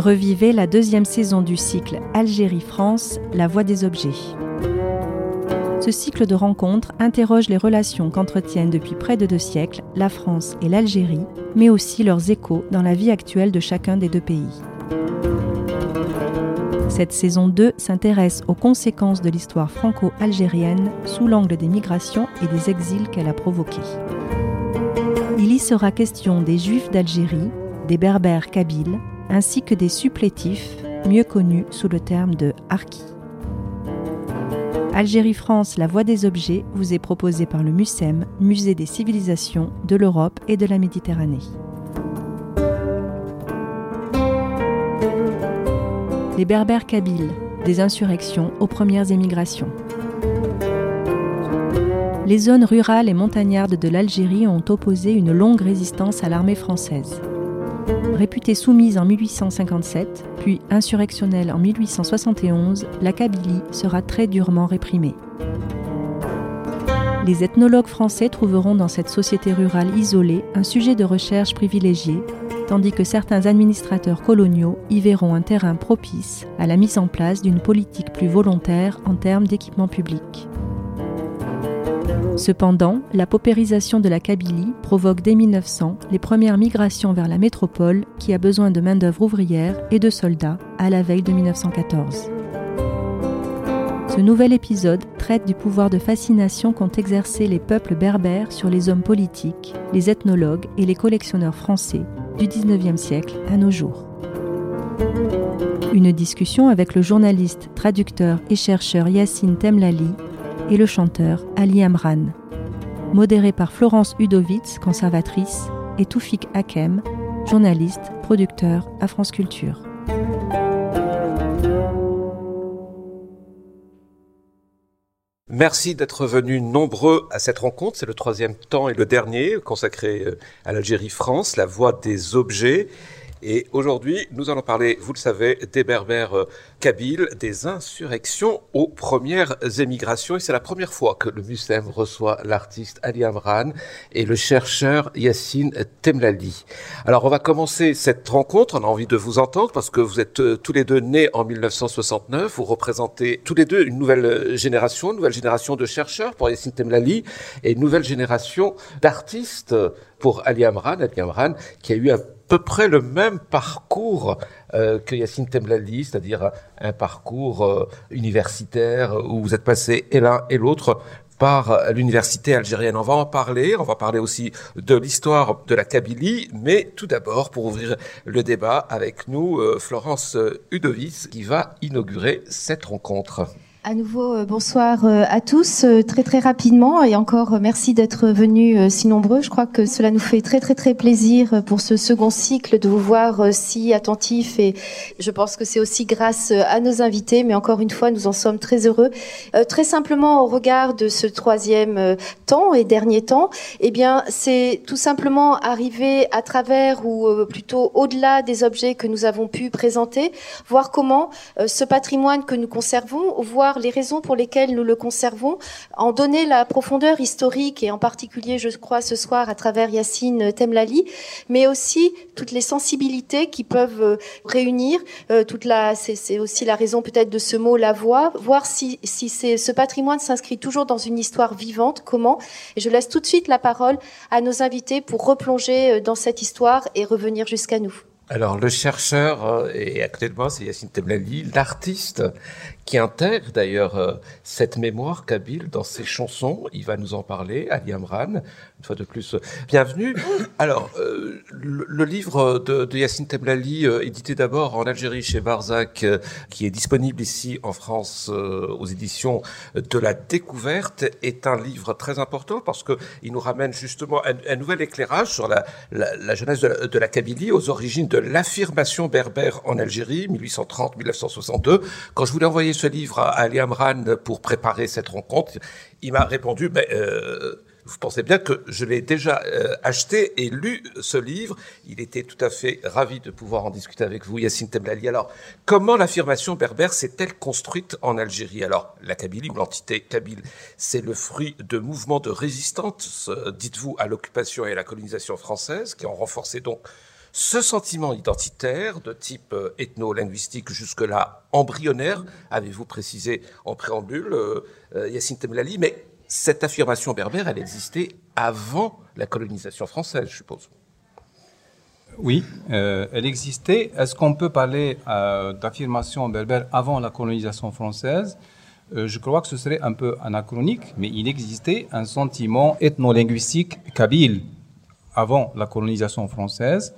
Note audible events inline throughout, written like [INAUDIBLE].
Revivez la deuxième saison du cycle Algérie-France, la voie des objets. Ce cycle de rencontres interroge les relations qu'entretiennent depuis près de deux siècles la France et l'Algérie, mais aussi leurs échos dans la vie actuelle de chacun des deux pays. Cette saison 2 s'intéresse aux conséquences de l'histoire franco-algérienne sous l'angle des migrations et des exils qu'elle a provoqués. Il y sera question des Juifs d'Algérie, des Berbères kabyles, ainsi que des supplétifs, mieux connus sous le terme de harkis. Algérie-France, la voie des objets vous est proposée par le MUSEM, Musée des civilisations de l'Europe et de la Méditerranée. Les Berbères kabyles, des insurrections aux premières émigrations. Les zones rurales et montagnardes de l'Algérie ont opposé une longue résistance à l'armée française. Réputée soumise en 1857, puis insurrectionnelle en 1871, la Kabylie sera très durement réprimée. Les ethnologues français trouveront dans cette société rurale isolée un sujet de recherche privilégié, tandis que certains administrateurs coloniaux y verront un terrain propice à la mise en place d'une politique plus volontaire en termes d'équipement public. Cependant, la paupérisation de la Kabylie provoque dès 1900 les premières migrations vers la métropole qui a besoin de main-d'œuvre ouvrière et de soldats à la veille de 1914. Ce nouvel épisode traite du pouvoir de fascination qu'ont exercé les peuples berbères sur les hommes politiques, les ethnologues et les collectionneurs français du XIXe siècle à nos jours. Une discussion avec le journaliste, traducteur et chercheur Yassine Temlali et le chanteur Ali Amran. Modéré par Florence Udovitz, conservatrice, et Toufik Hakem, journaliste, producteur à France Culture. Merci d'être venus nombreux à cette rencontre. C'est le troisième temps et le dernier consacré euh, à l'Algérie-France, la voie des objets. Et aujourd'hui, nous allons parler, vous le savez, des berbères euh, kabyles, des insurrections aux premières émigrations. Et c'est la première fois que le MUSEM reçoit l'artiste Ali Amran et le chercheur Yassine Temlali. Alors, on va commencer cette rencontre. On a envie de vous entendre parce que vous êtes euh, tous les deux nés en 1969. Vous représentez tous les deux une nouvelle génération, une nouvelle génération de chercheurs pour Yassine Temlali et une nouvelle génération d'artistes pour Ali Amran. Ali Amran qui a eu un peu près le même parcours euh, que Yassine Temlali, c'est-à-dire un parcours euh, universitaire où vous êtes passé et l'un et l'autre par l'université algérienne. On va en parler, on va parler aussi de l'histoire de la Kabylie, mais tout d'abord, pour ouvrir le débat avec nous, euh, Florence Udovis, qui va inaugurer cette rencontre. À nouveau, euh, bonsoir euh, à tous. Euh, très très rapidement et encore merci d'être venus si nombreux. Je crois que cela nous fait très très très plaisir pour ce second cycle de vous voir si attentifs et je pense que c'est aussi grâce à nos invités. Mais encore une fois, nous en sommes très heureux. Très simplement, au regard de ce troisième temps et dernier temps, eh bien, c'est tout simplement arriver à travers ou plutôt au-delà des objets que nous avons pu présenter, voir comment ce patrimoine que nous conservons, voir les raisons pour lesquelles nous le conservons, en donner la profondeur historique et en particulier, je crois, ce soir à travers Yacine Temlali, mais aussi toutes les sensibilités qui peuvent euh, réunir euh, toute la, c'est aussi la raison peut-être de ce mot la voix, voir si, si ce patrimoine s'inscrit toujours dans une histoire vivante, comment. Et je laisse tout de suite la parole à nos invités pour replonger euh, dans cette histoire et revenir jusqu'à nous. Alors, le chercheur, et actuellement, c'est Yacine Temlali, l'artiste qui intègre d'ailleurs euh, cette mémoire kabyle dans ses chansons. Il va nous en parler, Ali Amran, une fois de plus. Bienvenue. Alors, euh, le, livre de, de Yassine Temlali, euh, édité d'abord en Algérie chez Barzac, qui est disponible ici en France aux éditions de la Découverte, est un livre très important parce que il nous ramène justement un, nouvel éclairage sur la, jeunesse de la, de la Kabylie, aux origines de l'affirmation berbère en Algérie, 1830-1962. Quand je voulais envoyer ce livre à Ali Amran pour préparer cette rencontre, il m'a répondu, mais euh, vous pensez bien que je l'ai déjà euh, acheté et lu ce livre. Il était tout à fait ravi de pouvoir en discuter avec vous, Yassine Temlali. Alors, comment l'affirmation berbère s'est-elle construite en Algérie? Alors, la Kabylie l'entité kabyle, c'est le fruit de mouvements de résistance, dites-vous, à l'occupation et à la colonisation française, qui ont renforcé donc Ce sentiment identitaire de type euh, ethno-linguistique jusque-là embryonnaire, avez-vous précisé en préambule, euh, euh, Yacine Temlali, mais cette affirmation berbère, elle existait avant la colonisation française, je suppose. Oui, elle existait. Est-ce qu'on peut parler d'affirmation berbère avant la colonisation française? Je crois que ce serait un peu anachronique, mais il existait un sentiment ethno-linguistique kabyle avant la colonisation française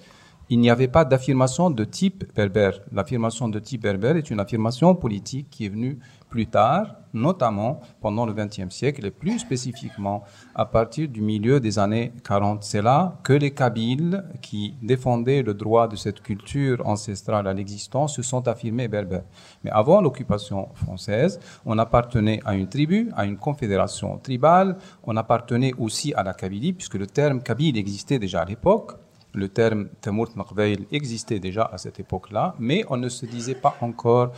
il n'y avait pas d'affirmation de type berbère. L'affirmation de type berbère est une affirmation politique qui est venue plus tard, notamment pendant le XXe siècle et plus spécifiquement à partir du milieu des années 40. C'est là que les Kabyles, qui défendaient le droit de cette culture ancestrale à l'existence, se sont affirmés berbères. Mais avant l'occupation française, on appartenait à une tribu, à une confédération tribale, on appartenait aussi à la Kabylie, puisque le terme Kabyle existait déjà à l'époque le terme Temurt Makveil existait déjà à cette époque-là, mais on ne se disait pas encore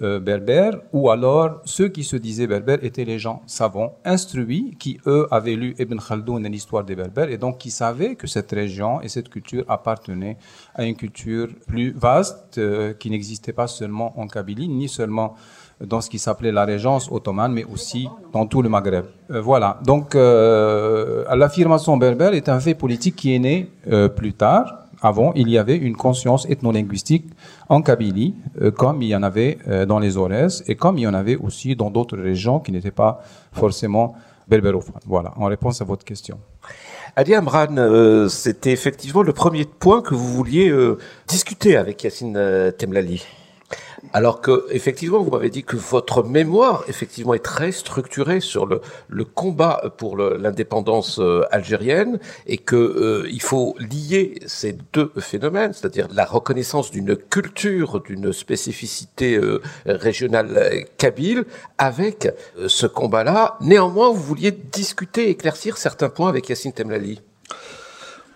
euh, berbère, ou alors ceux qui se disaient berbères étaient les gens savants, instruits, qui eux avaient lu Ibn Khaldoun et l'histoire des berbères, et donc qui savaient que cette région et cette culture appartenaient à une culture plus vaste, euh, qui n'existait pas seulement en Kabylie, ni seulement dans ce qui s'appelait la régence ottomane, mais aussi dans tout le Maghreb. Euh, voilà. Donc, euh, l'affirmation berbère est un fait politique qui est né euh, plus tard. Avant, il y avait une conscience ethno-linguistique en Kabylie, comme il y en avait dans les Aurès, et comme il y en avait aussi dans d'autres régions qui n'étaient pas forcément berbérophones. Voilà, en réponse à votre question. Ali Amran, c'était effectivement le premier point que vous vouliez discuter avec Yacine Temlali. Alors que, effectivement, vous m'avez dit que votre mémoire, effectivement, est très structurée sur le, combat pour l'indépendance euh, algérienne et que euh, il faut lier ces deux phénomènes, c'est-à-dire la reconnaissance d'une culture, d'une spécificité euh, régionale kabyle, avec ce combat-là. Néanmoins, vous vouliez discuter, éclaircir certains points avec Yassine Temlali.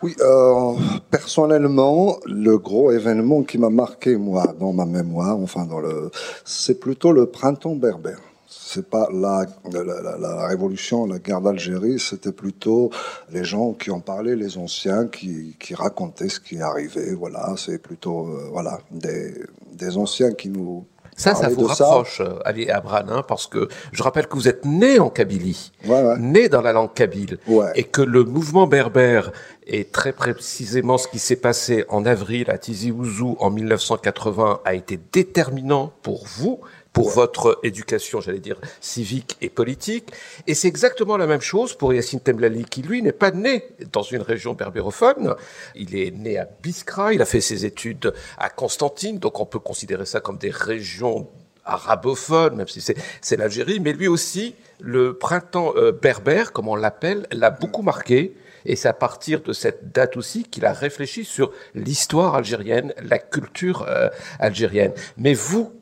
Oui, euh, personnellement, le gros événement qui m'a marqué moi dans ma mémoire, enfin dans le, c'est plutôt le printemps berbère. C'est pas la, la, la, révolution, la guerre d'Algérie, c'était plutôt les gens qui ont parlé, les anciens qui, qui racontaient ce qui arrivait. Voilà, c'est plutôt euh, voilà des, des anciens qui nous ça, ça vous rapproche, euh, Ali Abran, hein, parce que je rappelle que vous êtes né en Kabylie, né dans la langue kabyle, et que le mouvement berbère est très précisément ce qui s'est passé en avril à Tizi Ouzou en 1980 a été déterminant pour vous, pour votre éducation, j'allais dire, civique et politique. Et c'est exactement la même chose pour Yassine Temlali, qui lui n'est pas né dans une région berbérophone. Il est né à Biskra, il a fait ses études à Constantine, donc on peut considérer ça comme des régions arabophones, même si c'est l'Algérie, mais lui aussi, le printemps euh, berbère, comme on l'appelle, l'a beaucoup marqué. Et c'est à partir de cette date aussi qu'il a réfléchi sur l'histoire algérienne, la culture euh, algérienne. Mais vous,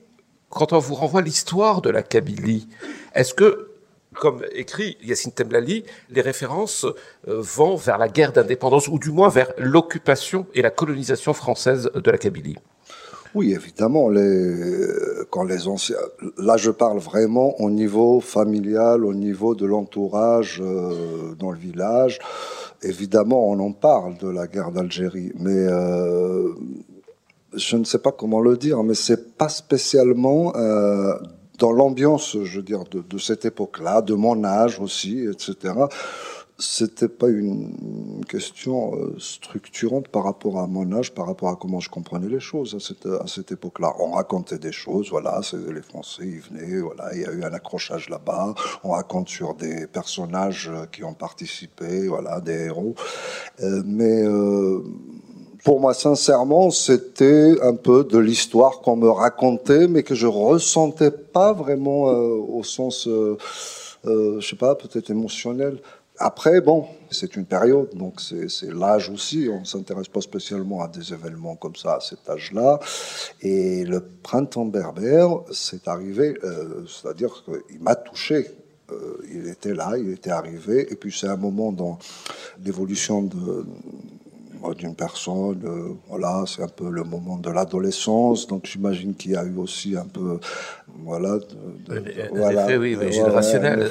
quand on vous renvoie l'histoire de la Kabylie, est-ce que, comme écrit Yassine Temlali, les références euh, vont vers la guerre d'indépendance, ou du moins vers l'occupation et la colonisation française de la Kabylie? Oui, évidemment. Les, quand les anciens, là, je parle vraiment au niveau familial, au niveau de l'entourage euh, dans le village. Évidemment, on en parle de la guerre d'Algérie, mais euh, je ne sais pas comment le dire, mais c'est pas spécialement euh, dans l'ambiance, je veux dire, de cette époque-là, de mon âge aussi, etc. C'était pas une question euh, structurante par rapport à mon âge, par rapport à comment je comprenais les choses à cette, à cette époque-là. On racontait des choses, voilà, les Français, ils venaient, voilà, il y a eu un accrochage là-bas. On raconte sur des personnages qui ont participé, voilà, des héros. Euh, mais euh, pour moi, sincèrement, c'était un peu de l'histoire qu'on me racontait, mais que je ressentais pas vraiment euh, au sens, euh, euh, je sais pas, peut-être émotionnel. Après, bon, c'est une période, donc c'est l'âge aussi. On ne s'intéresse pas spécialement à des événements comme ça à cet âge-là. Et le printemps berbère, c'est arrivé, euh, c'est-à-dire qu'il m'a touché. Euh, il était là, il était arrivé. Et puis c'est un moment dans l'évolution de d'une personne. Euh, voilà, c'est un peu le moment de l'adolescence, donc j'imagine qu'il y a eu aussi un peu, voilà, voilà, oui, générationnel.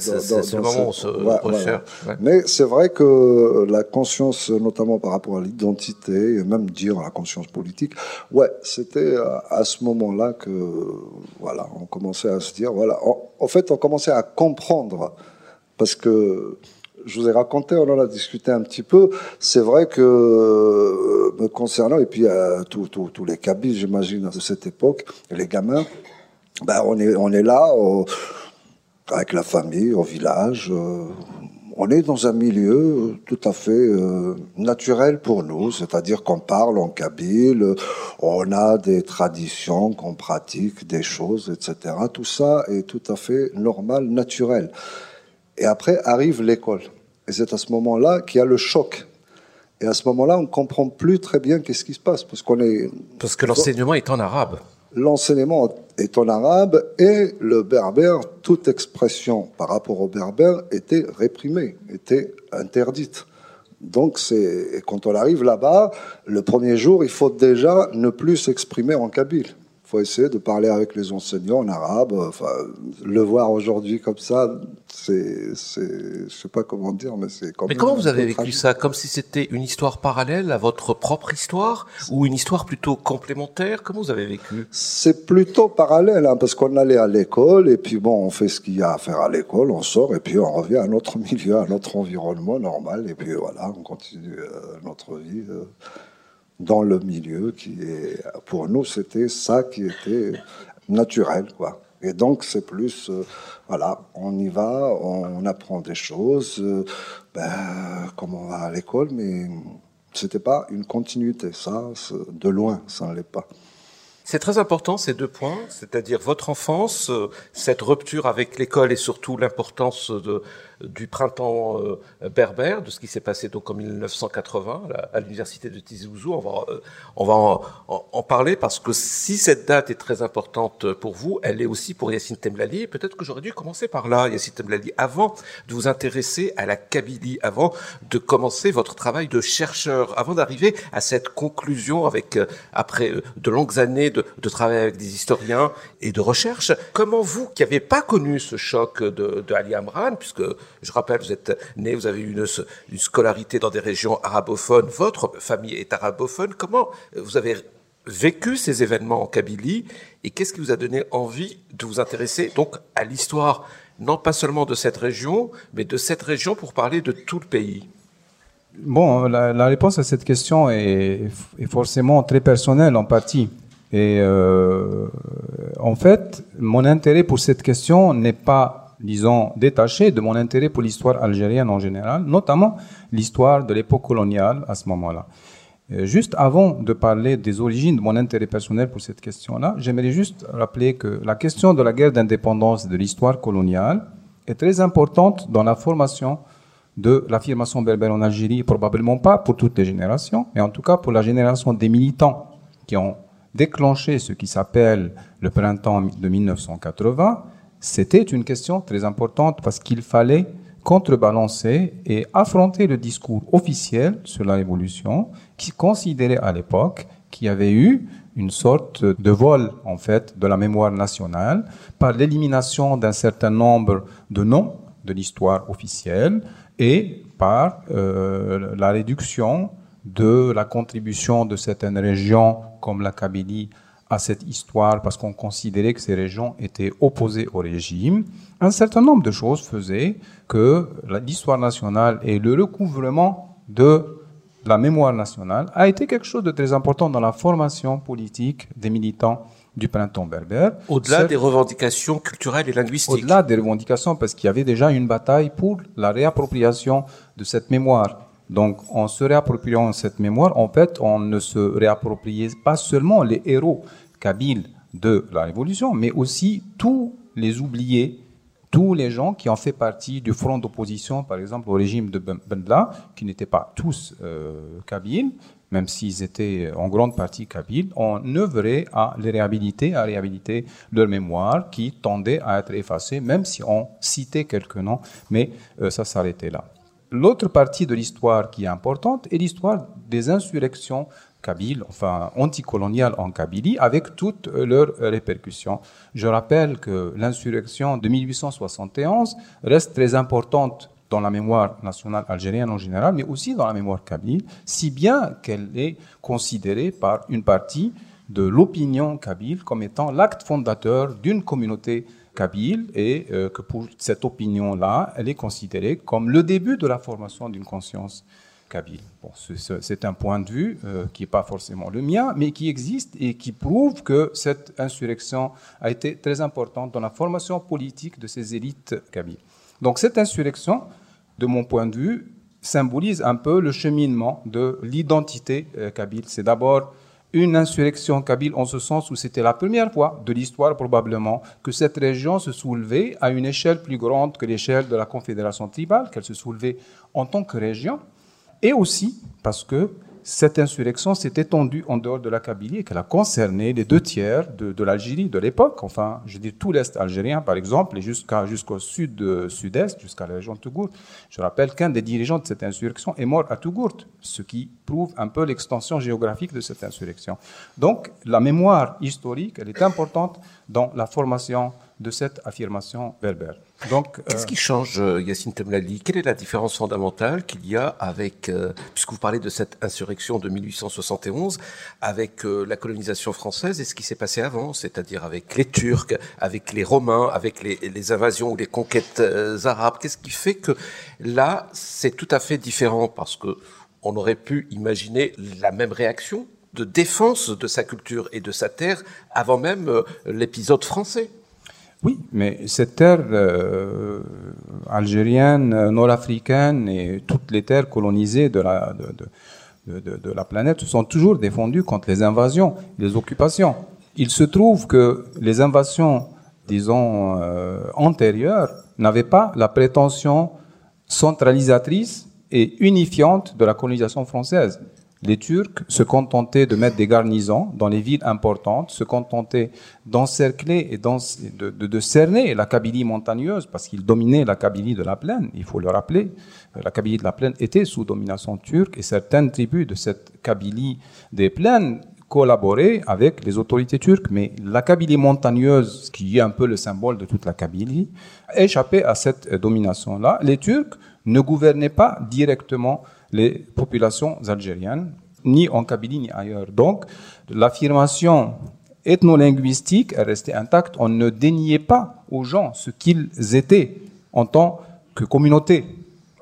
C'est le moment où on se recherche. Mais c'est vrai que la conscience, notamment par rapport à l'identité, et même dire la conscience politique, ouais, c'était à ce moment-là que, voilà, on commençait à se dire, voilà, en fait, on commençait à comprendre, parce que je vous ai raconté, on en a discuté un petit peu. C'est vrai que euh, me concernant, et puis euh, tous les cabis, j'imagine, de cette époque, les gamins, ben, on, est, là avec la famille, au village. Euh, on est dans un milieu tout à fait naturel pour nous, c'est-à-dire qu'on parle en kabyle, on a des traditions qu'on pratique, des choses, etc. Tout ça est tout à fait normal, naturel. Et après arrive l'école. Et c'est à ce moment-là qu'il y a le choc. Et à ce moment-là, on ne comprend plus très bien qu'est-ce qui se passe. Parce, qu'on est... parce que l'enseignement est en arabe. L'enseignement est en arabe et le berbère, toute expression par rapport au berbère était réprimée, était interdite. Donc, c'est, quand on arrive là-bas, le premier jour, il faut déjà ne plus s'exprimer en kabyle faut essayer de parler avec les enseignants en arabe. Enfin, le voir aujourd'hui comme ça, c'est, c'est, je sais pas comment dire, mais c'est. Mais comment vous avez vécu ça? Comme si c'était une histoire parallèle à votre propre histoire ou une histoire plutôt complémentaire? Comment vous avez vécu? C'est plutôt parallèle, hein, parce qu'on allait à l'école et puis bon, on fait ce qu'il y a à faire à l'école, on sort et puis on revient à notre [LAUGHS] milieu, à notre environnement normal et puis voilà, on continue euh, notre vie. Euh, dans le milieu qui est, pour nous, c'était ça qui était naturel, quoi. Et donc, c'est plus, euh, voilà, on y va, on, apprend des choses, euh, ben, comme on va à l'école, mais c'était pas une continuité, ça, de loin, ça ne l'est pas. C'est très important ces deux points, c'est-à-dire votre enfance, euh, cette rupture avec l'école et surtout l'importance de, du printemps euh, berbère, de ce qui s'est passé donc en 1980 à l'université de Tizi Ouzou. On va, euh, en, parler parce que si cette date est très importante pour vous, elle est aussi pour Yacine Temlali. Peut-être que j'aurais dû commencer par là, Yacine Temlali, avant de vous intéresser à la Kabylie, avant de commencer votre travail de chercheur, avant d'arriver à cette conclusion avec après de longues années de de, travailler avec des historiens et de recherche. Comment vous, qui n'avez pas connu ce choc de, Ali Amran, puisque je rappelle, vous êtes né, vous avez eu une, scolarité dans des régions arabophones, votre famille est arabophone, comment vous avez vécu ces événements en Kabylie et qu'est-ce qui vous a donné envie de vous intéresser donc à l'histoire, non pas seulement de cette région, mais de cette région pour parler de tout le pays? Bon, la, réponse à cette question est, est, forcément très personnelle en partie. Et euh, en fait, mon intérêt pour cette question n'est pas, disons, détaché de mon intérêt pour l'histoire algérienne en général, notamment l'histoire de l'époque coloniale à ce moment-là. Euh, juste avant de parler des origines de mon intérêt personnel pour cette question-là, j'aimerais juste rappeler que la question de la guerre d'indépendance et de l'histoire coloniale est très importante dans la formation de l'affirmation berbère en Algérie, probablement pas pour toutes les générations, mais en tout cas pour la génération des militants qui ont déclencher ce qui s'appelle le printemps de 1980, c'était une question très importante parce qu'il fallait contrebalancer et affronter le discours officiel sur la révolution qui considérait à l'époque qu'il y avait eu une sorte de vol en fait de la mémoire nationale par l'élimination d'un certain nombre de noms de l'histoire officielle et par euh, la réduction de la contribution de certaines régions comme la Kabylie à cette histoire parce qu'on considérait que ces régions étaient opposées au régime. Un certain nombre de choses faisaient que l'histoire nationale et le recouvrement de la mémoire nationale a été quelque chose de très important dans la formation politique des militants du printemps berbère. Au-delà des revendications culturelles et linguistiques. Au-delà des revendications, parce qu'il y avait déjà une bataille pour la réappropriation de cette mémoire. Donc, en se réappropriant cette mémoire, en fait, on ne se réappropriait pas seulement les héros kabyles de la Révolution, mais aussi tous les oubliés, tous les gens qui ont fait partie du front d'opposition, par exemple, au régime de Ben qui n'étaient pas tous euh, kabyles, même s'ils étaient en grande partie kabyles, on œuvrait à les réhabiliter, à réhabiliter leur mémoire qui tendait à être effacée, même si on citait quelques noms, mais euh, ça s'arrêtait là. L'autre partie de l'histoire qui est importante est l'histoire des insurrections kabyles, enfin anticoloniales en Kabylie, avec toutes leurs répercussions. Je rappelle que l'insurrection de 1871 reste très importante dans la mémoire nationale algérienne en général, mais aussi dans la mémoire kabyle, si bien qu'elle est considérée par une partie de l'opinion kabyle comme étant l'acte fondateur d'une communauté kabyle et euh, que pour cette opinion-là, elle est considérée comme le début de la formation d'une conscience kabyle. C'est un point de vue euh, qui n'est pas forcément le mien, mais qui existe et qui prouve que cette insurrection a été très importante dans la formation politique de ces élites kabyles. Donc cette insurrection, de mon point de vue, symbolise un peu le cheminement de l'identité euh, kabyle. C'est d'abord une insurrection kabyle en ce sens où c'était la première fois de l'histoire probablement que cette région se soulevait à une échelle plus grande que l'échelle de la confédération tribale, qu'elle se soulevait en tant que région, et aussi parce que cette insurrection s'est étendue en dehors de la Kabylie et qu'elle a concerné les deux tiers de, l'Algérie de l'époque, enfin, je dis tout l'Est algérien par exemple, et jusqu'au sud, sud-est, jusqu'à la région de Tougourt. Je rappelle qu'un des dirigeants de cette insurrection est mort à Tougourt, ce qui prouve un peu l'extension géographique de cette insurrection. Donc, la mémoire historique, elle est importante dans la formation de cette affirmation berbère. Donc, qu'est-ce qui change, euh, Yacine Temlali Quelle est la différence fondamentale qu'il y a avec, euh, puisque vous parlez de cette insurrection de 1871, avec euh, la colonisation française et ce qui s'est passé avant, c'est-à-dire avec les Turcs, avec les Romains, avec les, les invasions ou les conquêtes arabes? Qu'est-ce qui fait que là, c'est tout à fait différent? Parce que on aurait pu imaginer la même réaction de défense de sa culture et de sa terre avant même l'épisode français. Oui, mais cette terre euh, algérienne, euh, nord-africaine et toutes les terres colonisées de la, de, de, de, la planète sont toujours défendues contre les invasions, les occupations. Il se trouve que les invasions, disons, euh, antérieures n'avaient pas la prétention centralisatrice et unifiante de la colonisation française les Turcs se contentaient de mettre des garnisons dans les villes importantes, se contentaient d'encercler et de, cerner la Kabylie montagneuse, parce qu'ils dominaient la Kabylie de la plaine, il faut le rappeler. La Kabylie de la plaine était sous domination turque et certaines tribus de cette Kabylie des plaines collaboraient avec les autorités turques. Mais la Kabylie montagneuse, qui est un peu le symbole de toute la Kabylie, échappait à cette domination-là. Les Turcs ne gouvernaient pas directement les populations algériennes, ni en Kabylie ni ailleurs. Donc, l'affirmation ethno-linguistique est restée intacte. On ne déniait pas aux gens ce qu'ils étaient en tant que communauté.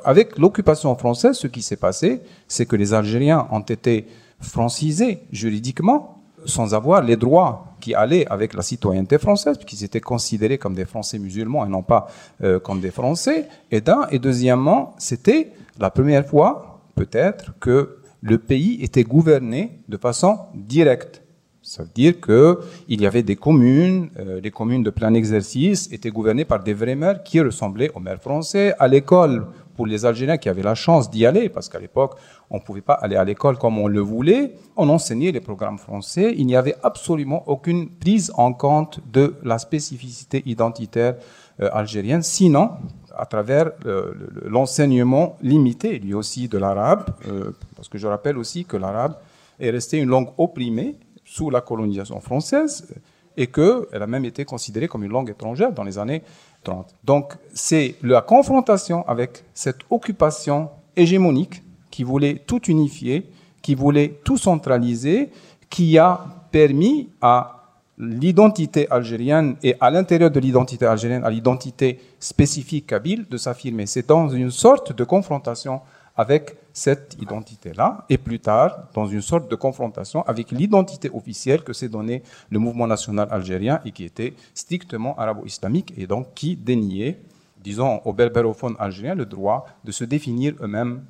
Avec l'occupation française, ce qui s'est passé, c'est que les Algériens ont été francisés juridiquement sans avoir les droits qui allaient avec la citoyenneté française, puisqu'ils étaient considérés comme des Français musulmans et non pas euh, comme des Français. Et d'un, et deuxièmement, c'était la première fois peut-être que le pays était gouverné de façon directe. Ça veut dire qu'il y avait des communes, euh, les communes de plein exercice étaient gouvernées par des vrais maires qui ressemblaient aux maires français. À l'école, pour les Algériens qui avaient la chance d'y aller, parce qu'à l'époque, on ne pouvait pas aller à l'école comme on le voulait, on enseignait les programmes français. Il n'y avait absolument aucune prise en compte de la spécificité identitaire euh, algérienne. Sinon, à travers l'enseignement limité, lui aussi, de l'arabe, euh, parce que je rappelle aussi que l'arabe est resté une langue opprimée sous la colonisation française et qu'elle a même été considérée comme une langue étrangère dans les années 30. Donc c'est la confrontation avec cette occupation hégémonique qui voulait tout unifier, qui voulait tout centraliser, qui a permis à l'identité algérienne et à l'intérieur de l'identité algérienne, à l'identité spécifique kabyle de s'affirmer. C'est dans une sorte de confrontation avec cette identité-là, et plus tard, dans une sorte de confrontation avec l'identité officielle que s'est donné le mouvement national algérien et qui était strictement arabo-islamique et donc qui déniait, disons, aux berbérophones algériens le droit de se définir eux-mêmes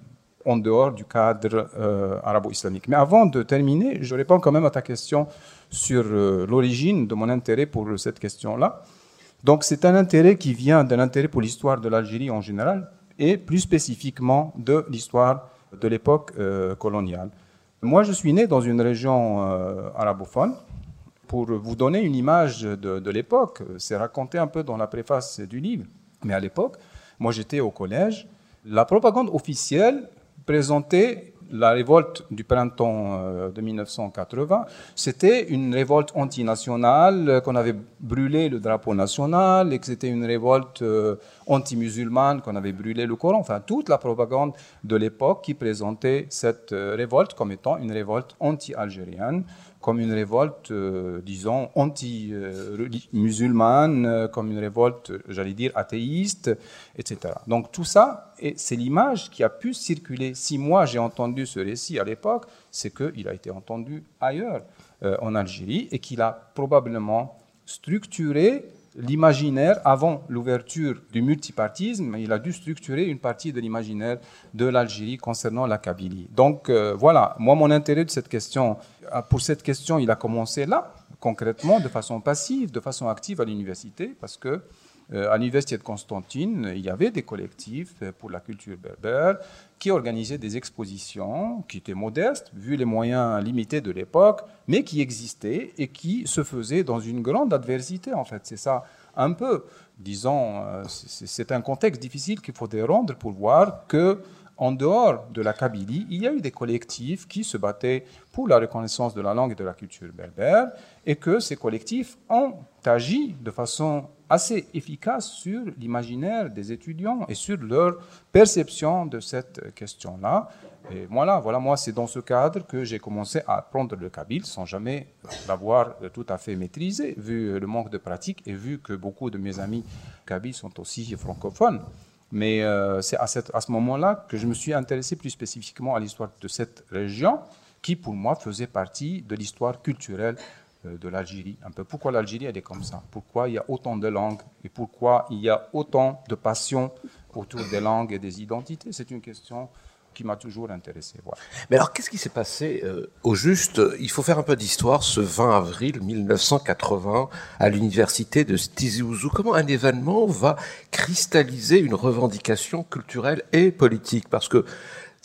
en dehors du cadre euh, arabo-islamique. Mais avant de terminer, je réponds quand même à ta question sur euh, l'origine de mon intérêt pour cette question-là. Donc c'est un intérêt qui vient d'un intérêt pour l'histoire de l'Algérie en général et plus spécifiquement de l'histoire de l'époque euh, coloniale. Moi, je suis né dans une région euh, arabophone. Pour vous donner une image de, de l'époque, c'est raconté un peu dans la préface du livre. Mais à l'époque, moi j'étais au collège, La propagande officielle présentait la révolte du printemps euh, de 1980, c'était une révolte antinationale, euh, qu'on avait brûlé le drapeau national et que c'était une révolte euh, anti-musulmane, qu'on avait brûlé le Coran. Enfin, toute la propagande de l'époque qui présentait cette révolte comme étant une révolte anti-algérienne comme une révolte, euh, disons, anti-musulmane, euh, comme une révolte, j'allais dire, athéiste, etc. Donc tout ça, c'est l'image qui a pu circuler. Si moi j'ai entendu ce récit à l'époque, c'est qu'il a été entendu ailleurs, euh, en Algérie, et qu'il a probablement structuré l'imaginaire, avant l'ouverture du multipartisme, il a dû structurer une partie de l'imaginaire de l'Algérie concernant la Kabylie. Donc euh, voilà, moi mon intérêt de question, euh, pour cette question, il a commencé là, concrètement, de façon passive, de façon active à l'université, parce que à l'université de Constantine, il y avait des collectifs pour la culture berbère qui organisaient des expositions qui étaient modestes, vu les moyens limités de l'époque, mais qui existaient et qui se faisaient dans une grande adversité, en fait. C'est ça, un peu, disons, euh, c'est un contexte difficile qu'il faut rendre pour voir que en dehors de la Kabylie, il y a eu des collectifs qui se battaient pour la reconnaissance de la langue et de la culture berbère, et que ces collectifs ont agi de façon assez efficace sur l'imaginaire des étudiants et sur leur perception de cette question-là. Et voilà, voilà, moi, c'est dans ce cadre que j'ai commencé à apprendre le kabyle sans jamais l'avoir tout à fait maîtrisé, vu le manque de pratique et vu que beaucoup de mes amis kabyles sont aussi francophones. Mais euh, c'est à, ce moment-là que je me suis intéressé plus spécifiquement à l'histoire de cette région, qui pour moi faisait partie de l'histoire culturelle euh, de l'Algérie, un peu. Pourquoi l'Algérie, elle est comme ça? Pourquoi il y a autant de langues Et pourquoi il y a autant de passion autour des langues et des identités? C'est une question qui m'a toujours intéressé. Mais alors, qu'est-ce qui s'est passé euh, au juste Il faut faire un peu d'histoire. Ce 20 avril 1980, à l'université de Tizi Ouzou, comment un événement va cristalliser une revendication culturelle et politique? Parce que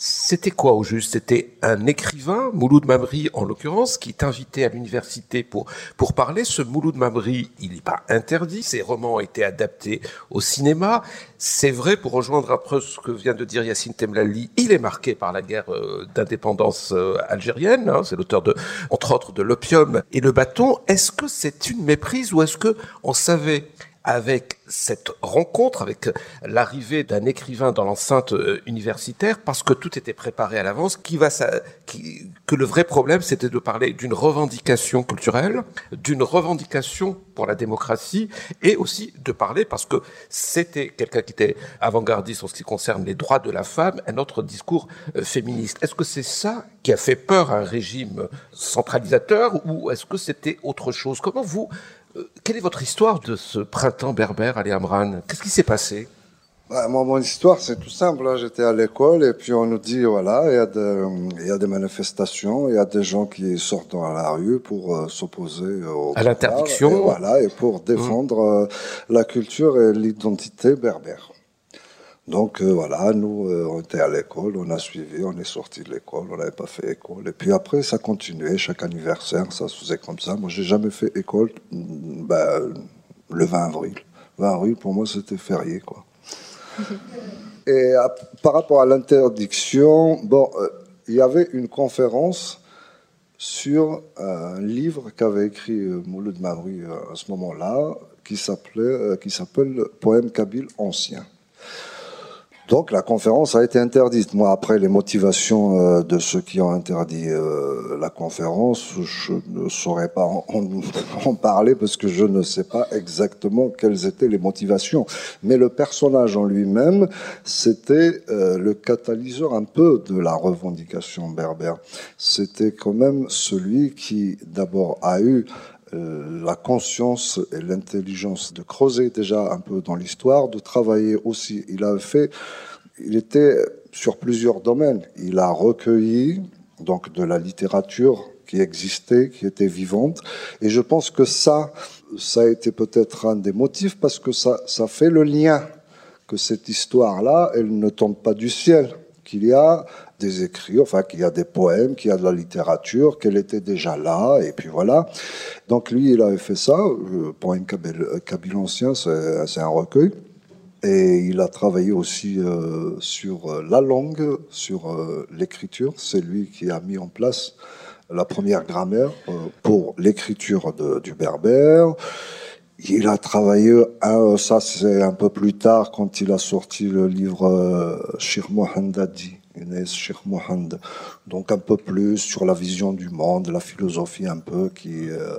c'était quoi au juste? C'était un écrivain, Mouloud Mamri en l'occurrence, qui est invité à l'université pour, pour parler. Ce Mouloud Mamri, il n'est pas interdit. Ses romans ont été adaptés au cinéma. C'est vrai, pour rejoindre peu ce que vient de dire Yacine Temlali, il est marqué par la guerre euh, d'indépendance euh, algérienne. Hein. c'est l'auteur de, entre autres, de L'opium et le bâton. Est-ce que c'est une méprise ou est-ce que on savait avec cette rencontre, avec l'arrivée d'un écrivain dans l'enceinte euh, universitaire, parce que tout était préparé à l'avance, qui va qui, que le vrai problème, c'était de parler d'une revendication culturelle, d'une revendication pour la démocratie, et aussi de parler, parce que c'était quelqu'un qui était avant-gardiste en ce qui concerne les droits de la femme, un autre discours euh, féministe. Est-ce que c'est ça qui a fait peur à un régime centralisateur, ou est-ce que c'était autre chose? Comment vous quelle est votre histoire de ce printemps berbère, Ali Amran? Qu'est-ce qui s'est passé? Bah, moi, mon histoire, c'est tout simple. Hein. J'étais à l'école et puis on nous dit, voilà, il y, a il y a des manifestations, il y a des gens qui sortent dans la rue pour euh, s'opposer au à l'interdiction. Voilà, et pour défendre euh, la culture et l'identité berbère. Donc euh, voilà, nous, euh, on était à l'école, on a suivi, on est sorti de l'école, on n'avait pas fait école. Et puis après, ça continuait, chaque anniversaire, ça se faisait comme ça. Moi, j'ai jamais fait école ben, le 20 avril. Le 20 avril, pour moi, c'était férié, quoi. [LAUGHS] Et par rapport à l'interdiction, bon, euh, il y avait une conférence sur un livre qu'avait écrit Mouloud Mavri à ce moment-là, qui s'appelait, qui s'appelle Poème kabyle ancien. Donc la conférence a été interdite. Moi, après les motivations euh, de ceux qui ont interdit euh, la conférence, je ne saurais pas [LAUGHS] en, parler parce que je ne sais pas exactement quelles étaient les motivations. Mais le personnage en lui-même, c'était euh, le catalyseur un peu de la revendication berbère. C'était quand même celui qui d'abord a eu la conscience et l'intelligence de creuser déjà un peu dans l'histoire, de travailler aussi. Il a fait, il était sur plusieurs domaines. Il a recueilli donc de la littérature qui existait, qui était vivante, et je pense que ça, ça a été peut-être un des motifs parce que ça, ça fait le lien que cette histoire-là, elle ne tombe pas du ciel, qu'il y a des écrits, enfin qu'il y a des poèmes, qu'il y a de la littérature, qu'elle était déjà là, et puis voilà. Donc lui, il avait fait ça. Le poème kabyle ancien, c'est un recueil. Et il a travaillé aussi euh, sur euh, la langue, sur euh, l'écriture. C'est lui qui a mis en place la première grammaire pour l'écriture du berbère. Il a travaillé, ça c'est un peu plus tard, quand il a sorti le livre Shir Mohandadi, Inès Sheikh Mohand. Donc un peu plus sur la vision du monde, la philosophie un peu qui... Euh...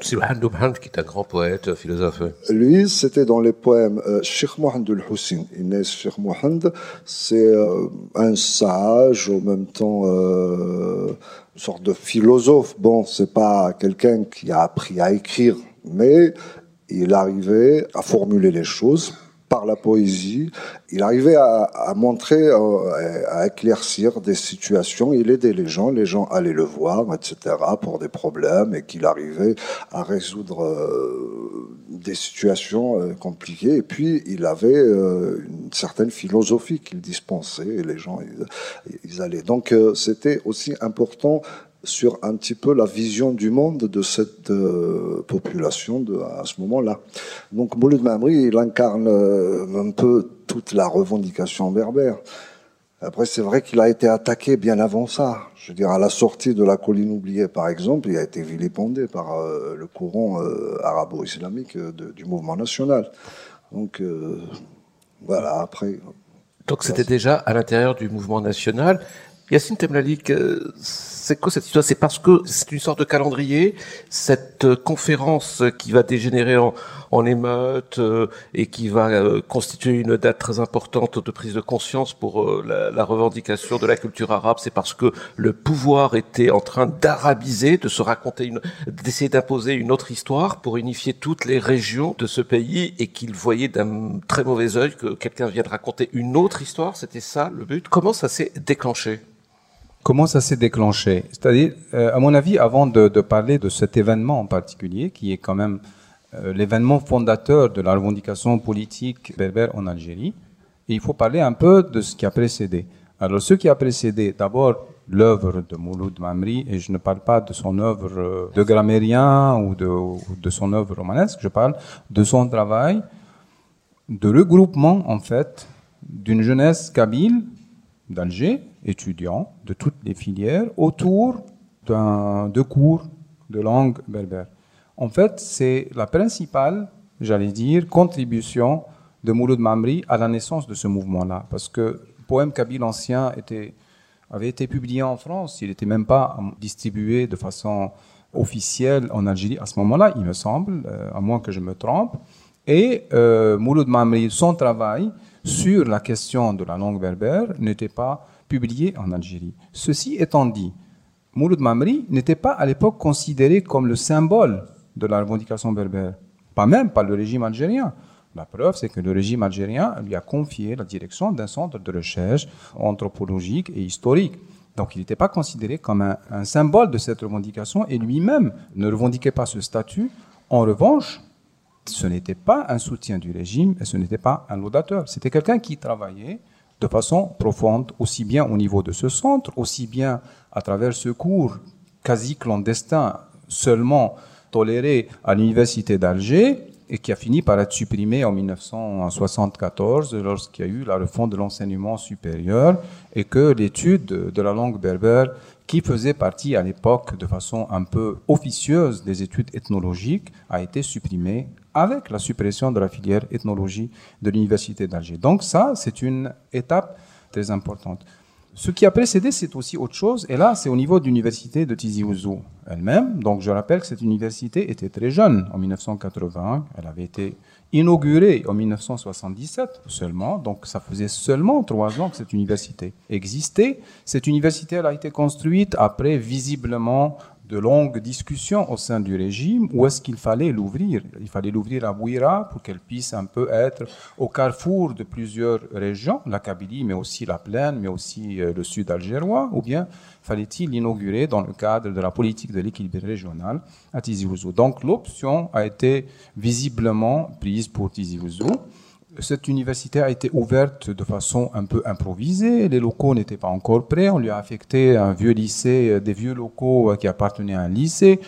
C'est Mohand qui est un grand poète, philosophe. Lui, c'était dans les poèmes euh, Sheikh Mohand al-Hussein. Inès Sheikh Mohand, c'est euh, un sage, en même temps euh, une sorte de philosophe. Bon, c'est pas quelqu'un qui a appris à écrire, mais il arrivait à formuler les choses par la poésie, il arrivait à, montrer, euh, à, éclaircir des situations, il aidait les gens, les gens allaient le voir, etc., pour des problèmes, et qu'il arrivait à résoudre euh, des situations euh, compliquées. Et puis, il avait une certaine philosophie qu'il dispensait, et les gens, ils, ils allaient. Donc, c'était aussi important sur un petit peu la vision du monde de cette euh, population à ce moment-là. Donc Mouloud Mamri, il incarne euh, un peu toute la revendication berbère. Après, c'est vrai qu'il a été attaqué bien avant ça. Je veux dire, à la sortie de la colline oubliée, par exemple, il a été vilipendé par euh, le courant arabo-islamique du mouvement national. Donc, voilà, après... Donc c'était déjà à l'intérieur du mouvement national. Yacine Temlalik, c'est quoi C'est parce que c'est une sorte de calendrier, cette euh, conférence qui va dégénérer en, émeute euh, et qui va euh, constituer une date très importante de prise de conscience pour la, la, revendication de la culture arabe. C'est parce que le pouvoir était en train d'arabiser, de se raconter, une, d'essayer d'imposer une autre histoire pour unifier toutes les régions de ce pays et qu'il voyait d'un très mauvais œil que quelqu'un vienne raconter une autre histoire. C'était ça le but. Comment ça s'est déclenché? Comment ça s'est déclenché C'est-à-dire, euh, à mon avis, avant de, parler de cet événement en particulier, qui est quand même euh, l'événement fondateur de la revendication politique berbère en Algérie, il faut parler un peu de ce qui a précédé. Alors, ce qui a précédé, d'abord, l'œuvre de Mouloud Mamri, et je ne parle pas de son œuvre euh, de grammairien ou de, de son œuvre romanesque, je parle de son travail de regroupement, en fait, d'une jeunesse kabyle d'Alger, étudiants de toutes les filières, autour de cours de langue berbère. En fait, c'est la principale, j'allais dire, contribution de Mouloud Mamri à la naissance de ce mouvement-là. Parce que le poème kabyle ancien était, avait été publié en France, il n'était même pas distribué de façon officielle en Algérie à ce moment-là, il me semble, euh, à moins que je me trompe. Et euh, Mouloud Mamri, son travail, sur la question de la langue berbère n'était pas publié en Algérie. Ceci étant dit, Mouloud Mamri n'était pas à l'époque considéré comme le symbole de la revendication berbère, pas même par le régime algérien. La preuve, c'est que le régime algérien lui a confié la direction d'un centre de recherche anthropologique et historique. Donc il n'était pas considéré comme un, un, symbole de cette revendication et lui-même ne revendiquait pas ce statut. En revanche, ce n'était pas un soutien du régime et ce n'était pas un laudateur. C'était quelqu'un qui travaillait de façon profonde, aussi bien au niveau de ce centre, aussi bien à travers ce cours quasi clandestin, seulement toléré à l'université d'Alger, et qui a fini par être supprimé en 1974 lorsqu'il y a eu la refonte de l'enseignement supérieur et que l'étude de la langue berbère qui faisait partie à l'époque de façon un peu officieuse des études ethnologiques a été supprimée avec la suppression de la filière ethnologie de l'Université d'Alger. Donc ça, c'est une étape très importante. Ce qui a précédé, c'est aussi autre chose. Et là, c'est au niveau de l'université de Tizi Ouzou elle-même. Donc, je rappelle que cette université était très jeune en 1980. Elle avait été inaugurée en 1977 seulement. Donc, ça faisait seulement trois ans que cette université existait. Cette université, elle a été construite après, visiblement, de longues discussions au sein du régime où est-ce qu'il fallait l'ouvrir? Il fallait l'ouvrir à Bouira pour qu'elle puisse un peu être au carrefour de plusieurs régions, la Kabylie, mais aussi la plaine, mais aussi euh, le sud algérois, ou bien fallait-il l'inaugurer dans le cadre de la politique de l'équilibre régional à Tizi Ouzou. Donc l'option a été visiblement prise pour Tizi Ouzou cette université a été ouverte de façon un peu improvisée. Les locaux n'étaient pas encore prêts. On lui a affecté un vieux lycée, euh, des vieux locaux euh, qui appartenaient à un lycée.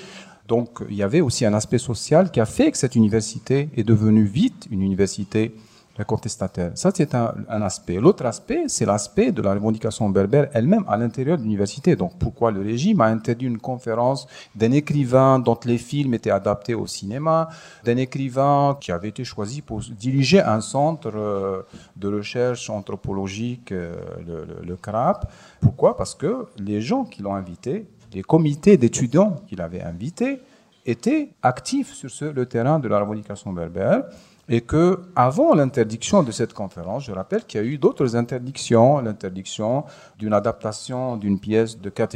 Donc, il y avait aussi un aspect social qui a fait que cette université est devenue vite une université les contestataires. Ça, c'est un, aspect. L'autre aspect, c'est l'aspect de la revendication berbère elle-même à l'intérieur de l'université. Donc, pourquoi le régime a interdit une conférence d'un écrivain dont les films étaient adaptés au cinéma, d'un écrivain qui avait été choisi pour diriger un centre euh, de recherche anthropologique, euh, le, CRAP. Pourquoi? Parce que les gens qui l'ont invité, les comités d'étudiants qu'il avait invités, étaient actifs sur le terrain de la revendication berbère et que avant l'interdiction de cette conférence, je rappelle qu'il y a eu d'autres interdictions, l'interdiction d'une adaptation d'une pièce de Kat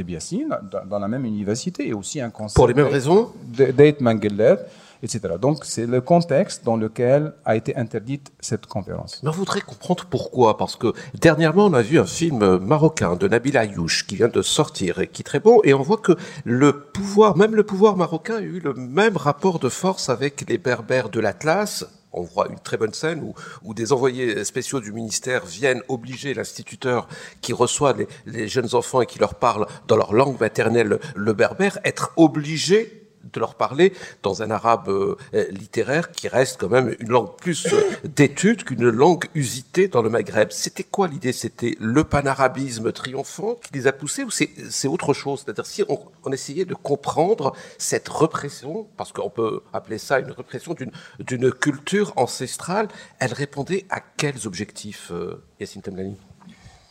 dans la même université et aussi un concert pour les mêmes raisons Date Mangelet etc. Donc c'est le contexte dans lequel a été interdite cette conférence. Mais on voudrait comprendre pourquoi, parce que dernièrement on a vu un film marocain de Nabil Ayouch qui vient de sortir et qui est très bon, et on voit que le pouvoir, même le pouvoir marocain a eu le même rapport de force avec les berbères de l'Atlas, on voit une très bonne scène où, des envoyés spéciaux du ministère viennent obliger l'instituteur qui reçoit les, les, jeunes enfants et qui leur parle dans leur langue maternelle le berbère, être obligé de leur parler dans un arabe euh, littéraire qui reste quand même une langue plus euh, d'étude qu'une langue usitée dans le Maghreb. C'était quoi l'idée? C'était le panarabisme triomphant qui les a poussés ou c'est autre chose? C'est-à-dire si on, essayait de comprendre cette répression, parce qu'on peut appeler ça une répression d'une culture ancestrale, elle répondait à quels objectifs, euh, Yassine Temlani?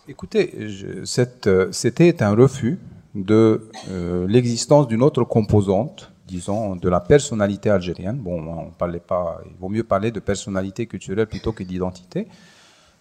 Écoutez, c'était un refus de euh, l'existence d'une autre composante disons, de la personnalité algérienne. Bon, on parlait pas, il vaut mieux parler de personnalité culturelle plutôt que d'identité,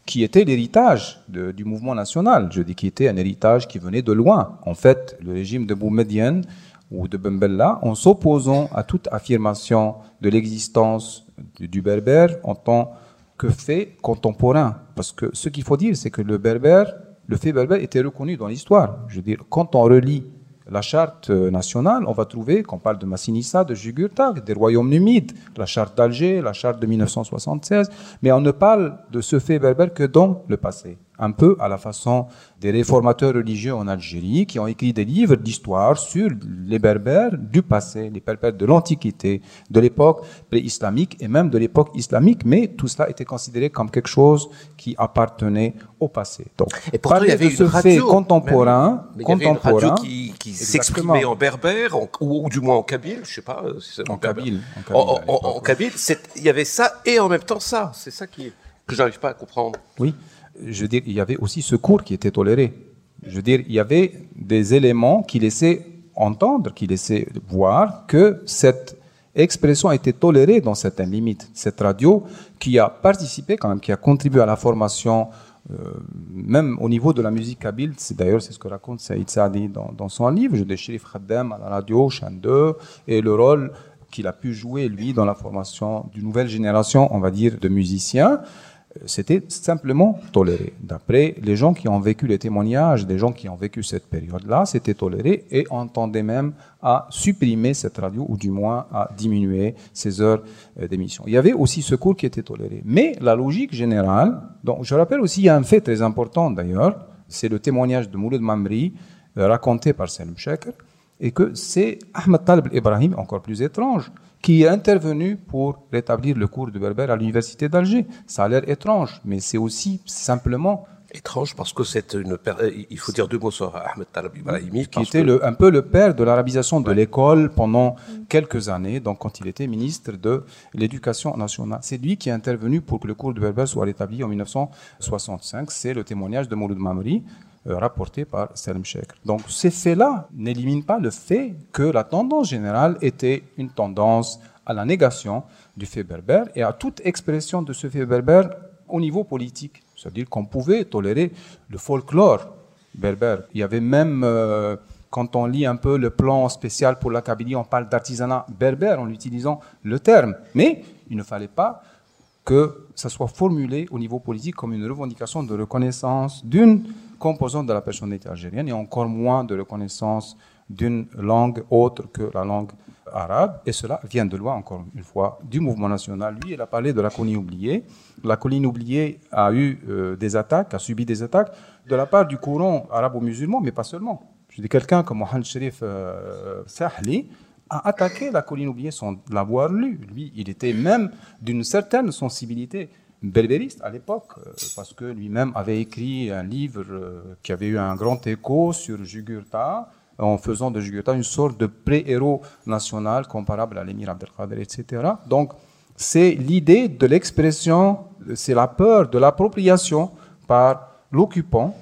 qui était l'héritage du mouvement national. Je dis qui était un héritage qui venait de loin. En fait, le régime de Boumedienne ou de Bembella, en s'opposant à toute affirmation de l'existence du, berbère en tant que fait contemporain. Parce que ce qu'il faut dire, c'est que le berbère, le fait berbère était reconnu dans l'histoire. Je veux dire, quand on relit la charte nationale, on va trouver qu'on parle de Massinissa, de Jugurtha, des royaumes numides, la charte d'Alger, la charte de 1976, mais on ne parle de ce fait berbère que dans le passé un peu à la façon des réformateurs religieux en Algérie qui ont écrit des livres d'histoire sur les berbères du passé, les berbères de l'Antiquité, de l'époque pré-islamique et même de l'époque islamique, mais tout cela était considéré comme quelque chose qui appartenait au passé. Donc, et pourtant, il y avait ce fait contemporain, contemporain, qui, qui s'exprimait en berbère, ou, du moins en kabyle, je sais pas euh, si c'est en, kabyle. En, en, kabyle, il y avait ça et en même temps ça. C'est ça qui, que j'arrive pas à comprendre. Oui je veux dire, il y avait aussi ce cours qui était toléré. Je veux dire, il y avait des éléments qui laissaient entendre, qui laissaient voir que cette expression a été tolérée dans certaines limites. Cette radio qui a participé quand même, qui a contribué à la formation, euh, même au niveau de la musique kabyle, c'est d'ailleurs c'est ce que raconte Saïd Saadi dans, son livre, Je déchire Khaddam à la radio, Chan 2, et le rôle qu'il a pu jouer, lui, dans la formation d'une nouvelle génération, on va dire, de musiciens c'était simplement toléré. D'après les gens qui ont vécu les témoignages des gens qui ont vécu cette période-là, c'était toléré et on tendait même à supprimer cette radio ou du moins à diminuer ses heures euh, d'émission. Il y avait aussi ce cours qui était toléré. Mais la logique générale, je rappelle aussi, y a un fait très important d'ailleurs, c'est le témoignage de Mouloud Mamri euh, raconté par Salim Sheker, et que c'est Ahmed Talib Ibrahim, encore plus étrange, qui est intervenu pour rétablir le cours de berbère à l'université d'Alger. Ça a l'air étrange, mais c'est aussi simplement étrange parce que c'est une il faut dire deux mots sur Ahmed Talab Ibrahimi qui était le, un peu le père de l'arabisation de l'école pendant quelques années donc quand il était ministre de l'éducation nationale. C'est lui qui est intervenu pour que le cours de berbère soit rétabli en 1965 c'est le témoignage de Mouloud Mamri euh, rapporté par Salim Sheikh. Donc ces faits-là n'éliminent pas le fait que la tendance générale était une tendance à la négation du fait berbère et à toute expression de ce fait berbère au niveau politique. C'est-à-dire qu'on pouvait tolérer le folklore berbère. Il y avait même, euh, quand on lit un peu le plan spécial pour la Kabylie, on parle d'artisanat berbère en utilisant le terme. Mais il ne fallait pas que ça soit formulé au niveau politique comme une revendication de reconnaissance d'une composante de la personnalité algérienne et encore moins de reconnaissance d'une langue autre que la langue arabe. Et cela vient de loin, encore une fois, du mouvement national. Lui, il a parlé de la colline oubliée. La colline oubliée a eu euh, des attaques, a subi des attaques de la part du courant arabo-musulman, mais pas seulement. Je dis quelqu'un comme Mohamed Sherif euh, Sahli a attaqué la colline oubliée sans l'avoir lu. Lui, il était même d'une certaine sensibilité berbériste à l'époque, euh, parce que lui-même avait écrit un livre euh, qui avait eu un grand écho sur Jugurtha, en faisant de Jugurtha une sorte de pré-héros national comparable à l'émir Abdelkader, etc. Donc, c'est l'idée de l'expression, c'est la peur de l'appropriation par l'occupant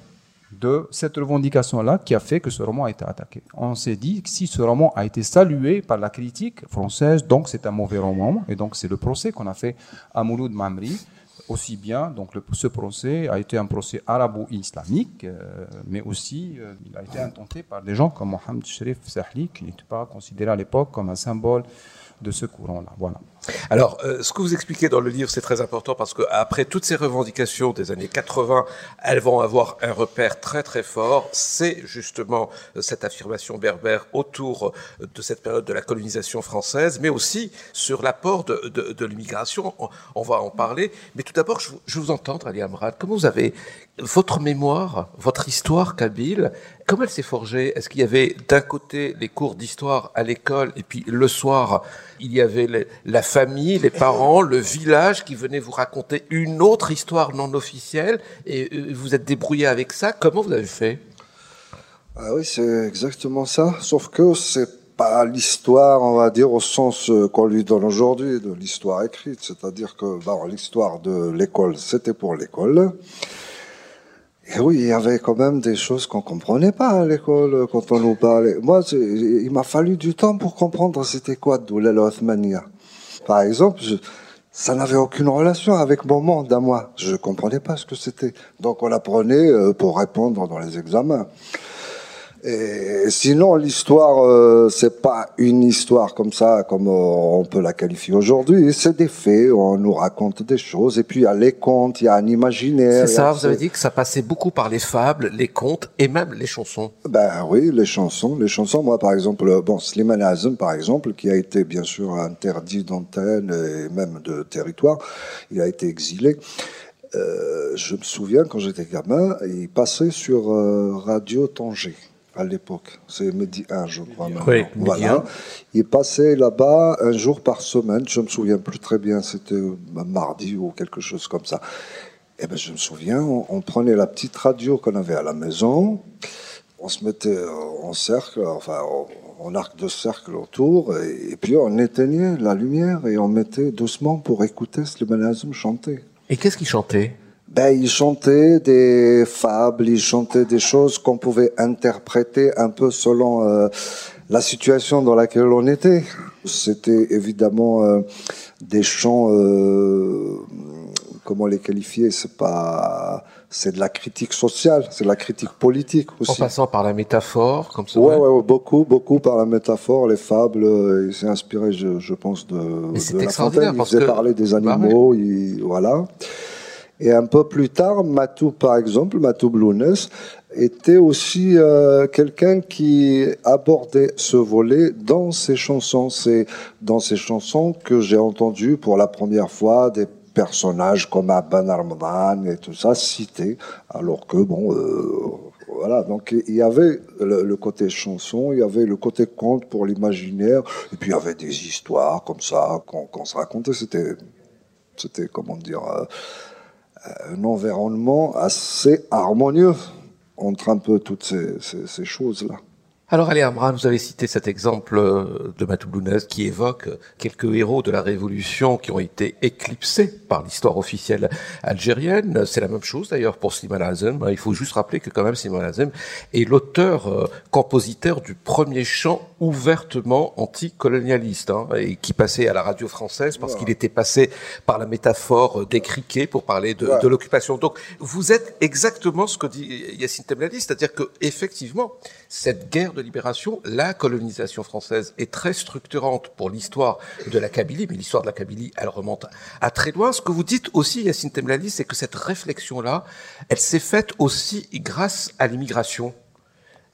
de cette revendication-là qui a fait que ce roman a été attaqué. On s'est dit que si ce roman a été salué par la critique française, donc c'est un mauvais roman, et donc c'est le procès qu'on a fait à Mouloud Mamri, aussi bien, donc ce procès a été un procès arabo-islamique, euh, mais aussi euh, il a été intenté par des gens comme Mohamed Sherif Sahli, qui n'était pas considéré à l'époque comme un symbole de ce courant-là. Voilà. Alors, euh, ce que vous expliquez dans le livre, c'est très important parce que après toutes ces revendications des années 80, elles vont avoir un repère très très fort. C'est justement euh, cette affirmation berbère autour euh, de cette période de la colonisation française, mais aussi sur l'apport de, de, de l'immigration. On, va en parler. Mais tout d'abord, je, je, vous entends, Ali Amrad. Comment vous avez votre mémoire, votre histoire kabyle, comment elle s'est forgée? Est-ce qu'il y avait d'un côté les cours d'histoire à l'école et puis le soir, il y avait la famille, les parents, le village qui venaient vous raconter une autre histoire non officielle et euh, vous êtes débrouillé avec ça Comment vous avez fait? Ah Oui, c'est exactement ça. Sauf que c'est pas l'histoire, on va dire, au sens euh, qu'on lui donne aujourd'hui, de l'histoire écrite. C'est-à-dire que l'histoire de l'école, c'était pour l'école. Et oui, il y avait quand même des choses qu'on comprenait pas à l'école quand on nous parlait. Moi, il m'a fallu du temps pour comprendre c'était quoi Doulel Othmania. Par exemple, ça n'avait aucune relation avec mon monde à moi. Je comprenais pas ce que c'était. Donc on apprenait euh, pour répondre dans les examens. Et sinon, l'histoire, euh, c'est pas une histoire comme ça, comme euh, on peut la qualifier aujourd'hui. C'est des faits, on nous raconte des choses, et puis il y a les contes, il y a un imaginaire. C'est ça, vous avez dit que ça passait beaucoup par les fables, les contes et même les chansons. Ben oui, les chansons. Les chansons, moi par exemple, bon, Slimane Azem par exemple, qui a été bien sûr interdit d'antenne et même de territoire, il a été exilé. Euh, je me souviens quand j'étais gamin, il passait sur euh, Radio Tanger à l'époque. C'est Midi 1, je crois. Oui, voilà. Il passait là-bas un jour par semaine. Je me souviens plus très bien. C'était mardi ou quelque chose comme ça. Et eh ben, je me souviens, on, prenait la petite radio qu'on avait à la maison. On se mettait en cercle, enfin, en, arc de cercle autour. Et, puis, on éteignait la lumière et on mettait doucement pour écouter Slimane chanter. Et qu'est-ce qu'il chantait? Ben, il chantait des fables, il chantait des choses qu'on pouvait interpréter un peu selon euh, la situation dans laquelle on était. C'était évidemment euh, des chants, euh, comment les qualifier? C'est pas, c'est de la critique sociale, c'est de la critique politique aussi. En passant par la métaphore, comme ça. Ouais, ouais, beaucoup, beaucoup par la métaphore, les fables. Il s'est inspiré, je, je pense, de, de La Fontaine. Il faisait parler des bah animaux, il, voilà. Et un peu plus tard, Matou, par exemple, Matou Blounes, était aussi euh, quelqu'un qui abordait ce volet dans ses chansons. C'est dans ses chansons que j'ai entendu pour la première fois des personnages comme Abban Armadan et tout ça cités, alors que bon, euh, voilà. Donc il y avait le, côté chanson, il y avait le côté conte pour l'imaginaire, et puis il y avait des histoires comme ça qu'on se racontait. C'était, c'était comment dire. Euh, un environnement assez harmonieux entre un peu toutes ces, choses-là. Alors, Ali Amran, vous avez cité cet exemple euh, de Matoulounès qui évoque quelques héros de la Révolution qui ont été éclipsés par l'histoire officielle algérienne. C'est la même chose d'ailleurs pour Slimane Azem. Il faut juste rappeler que quand même Slimane Azem est l'auteur-compositeur euh, du premier chant ouvertement anticolonialiste hein, et qui passait à la radio française parce qu'il était passé par la métaphore euh, des criquets pour parler de, de l'occupation. Donc, vous êtes exactement ce que dit Yassine Temlali, c'est-à-dire que effectivement, cette guerre de libération, la colonisation française est très structurante pour l'histoire de la Kabylie, mais l'histoire de la Kabylie, elle remonte à très loin. Ce que vous dites aussi, Yacine Temlali, c'est que cette réflexion-là, elle s'est faite aussi grâce à l'immigration.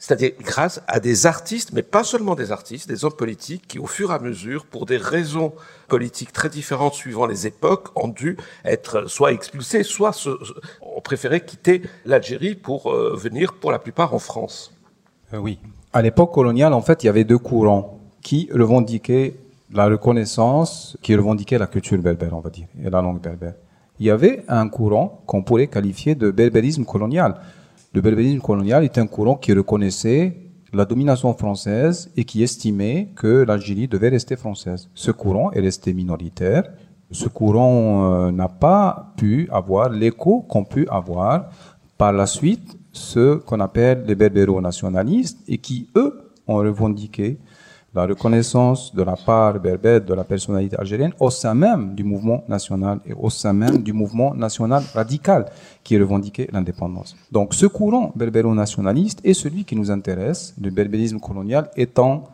C'est-à-dire grâce à des artistes, mais pas seulement des artistes, des hommes politiques qui, au fur et à mesure, pour des raisons politiques très différentes suivant les époques, ont dû être soit expulsés, soit ont préféré quitter l'Algérie pour euh, venir, pour la plupart, en France. Euh, oui, à l'époque coloniale, en fait, il y avait deux courants qui revendiquaient la reconnaissance, qui revendiquaient la culture berbère, on va dire, et la langue berbère. il y avait un courant qu'on pourrait qualifier de berbérisme colonial. Le berbérisme colonial est un courant qui reconnaissait la domination française et qui estimait que l'Algérie devait rester française. Ce courant est resté minoritaire. Ce courant euh, n'a pas pu avoir l'écho qu'on peut avoir par la suite ceux qu'on appelle les berbéro-nationalistes et qui, eux, ont revendiqué la reconnaissance de la part berbère de la personnalité algérienne au sein même du mouvement national et au sein même du mouvement national radical qui revendiquait l'indépendance. Donc ce courant berbéro-nationaliste est celui qui nous intéresse, le berbérisme colonial étant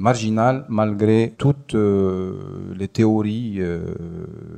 marginal malgré toutes euh, les théories, euh,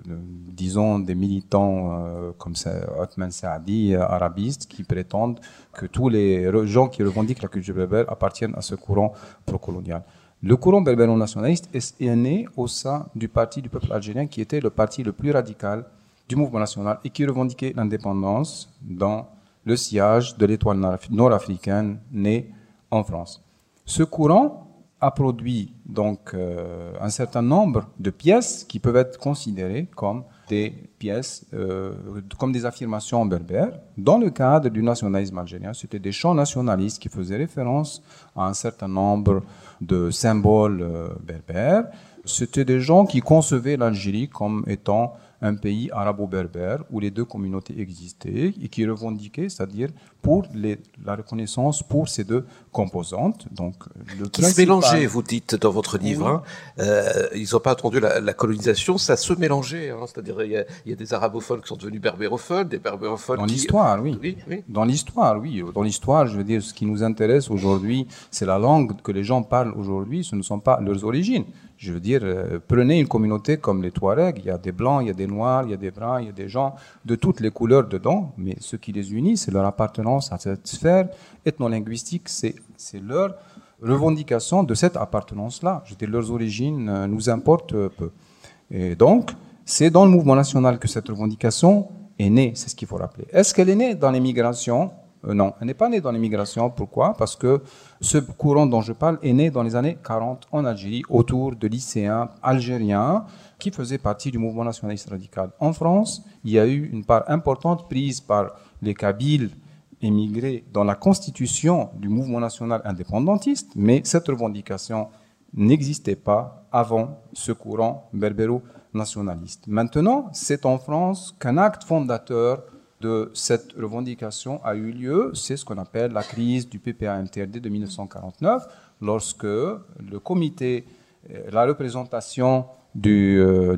disons, des militants comme Othman Saadi, arabistes, qui prétendent que tous les gens qui revendiquent la culture berbère appartiennent à ce courant pro-colonial. Le courant berbéro-nationaliste est, né au sein du parti du peuple algérien qui était le parti le plus radical du mouvement national et qui revendiquait l'indépendance dans le sillage de l'étoile nord-africaine née en France. Ce courant a produit donc euh, un certain nombre de pièces qui peuvent être considérées comme des pièces, euh, comme des affirmations berbères. Dans le cadre du nationalisme algérien, c'était des chants nationalistes qui faisaient référence à un certain nombre de symboles euh, berbères. C'était des gens qui concevaient l'Algérie comme étant un pays arabo-berbère où les deux communautés existaient et qui revendiquaient, c'est-à-dire pour les, la reconnaissance pour ces deux composantes. Donc, le qui se mélangeaient, vous dites dans votre livre. Hein. Euh, ils n'ont pas attendu la, colonisation, ça se mélangeait. Hein. C'est-à-dire il y, a, des arabophones qui sont devenus berbérophones, des berbérophones. Dans l'histoire, oui. Oui, oui. Dans l'histoire, oui. Dans l'histoire, je veux dire, ce qui nous intéresse aujourd'hui, c'est la langue que les gens parlent aujourd'hui. Ce ne sont pas leurs origines. Je veux dire, euh, prenez une communauté comme les Touaregs, il y a des blancs, il y a des noirs, il y a des bruns, il y a des gens de toutes les couleurs dedans, mais ce qui les unit, c'est leur appartenance à cette sphère ethno-linguistique, c'est leur revendication de cette appartenance-là. Je veux leurs origines euh, nous importent peu. Et donc, c'est dans le mouvement national que cette revendication est née, c'est ce qu'il faut rappeler. Est-ce qu'elle est née dans l'immigration? euh, non, elle n'est pas née dans l'immigration. Pourquoi? Parce que ce courant dont je parle est né dans les années 40 en Algérie, autour de lycéens algériens qui faisaient partie du mouvement nationaliste radical. En France, il y a eu une part importante prise par les Kabyles émigrés dans la constitution du mouvement national indépendantiste, mais cette revendication n'existait pas avant ce courant berbéro-nationaliste. Maintenant, c'est en France qu'un acte fondateur de cette revendication a eu lieu, c'est ce qu'on appelle la crise du PPA-MTRD de 1949, lorsque le comité, euh, la représentation du, euh,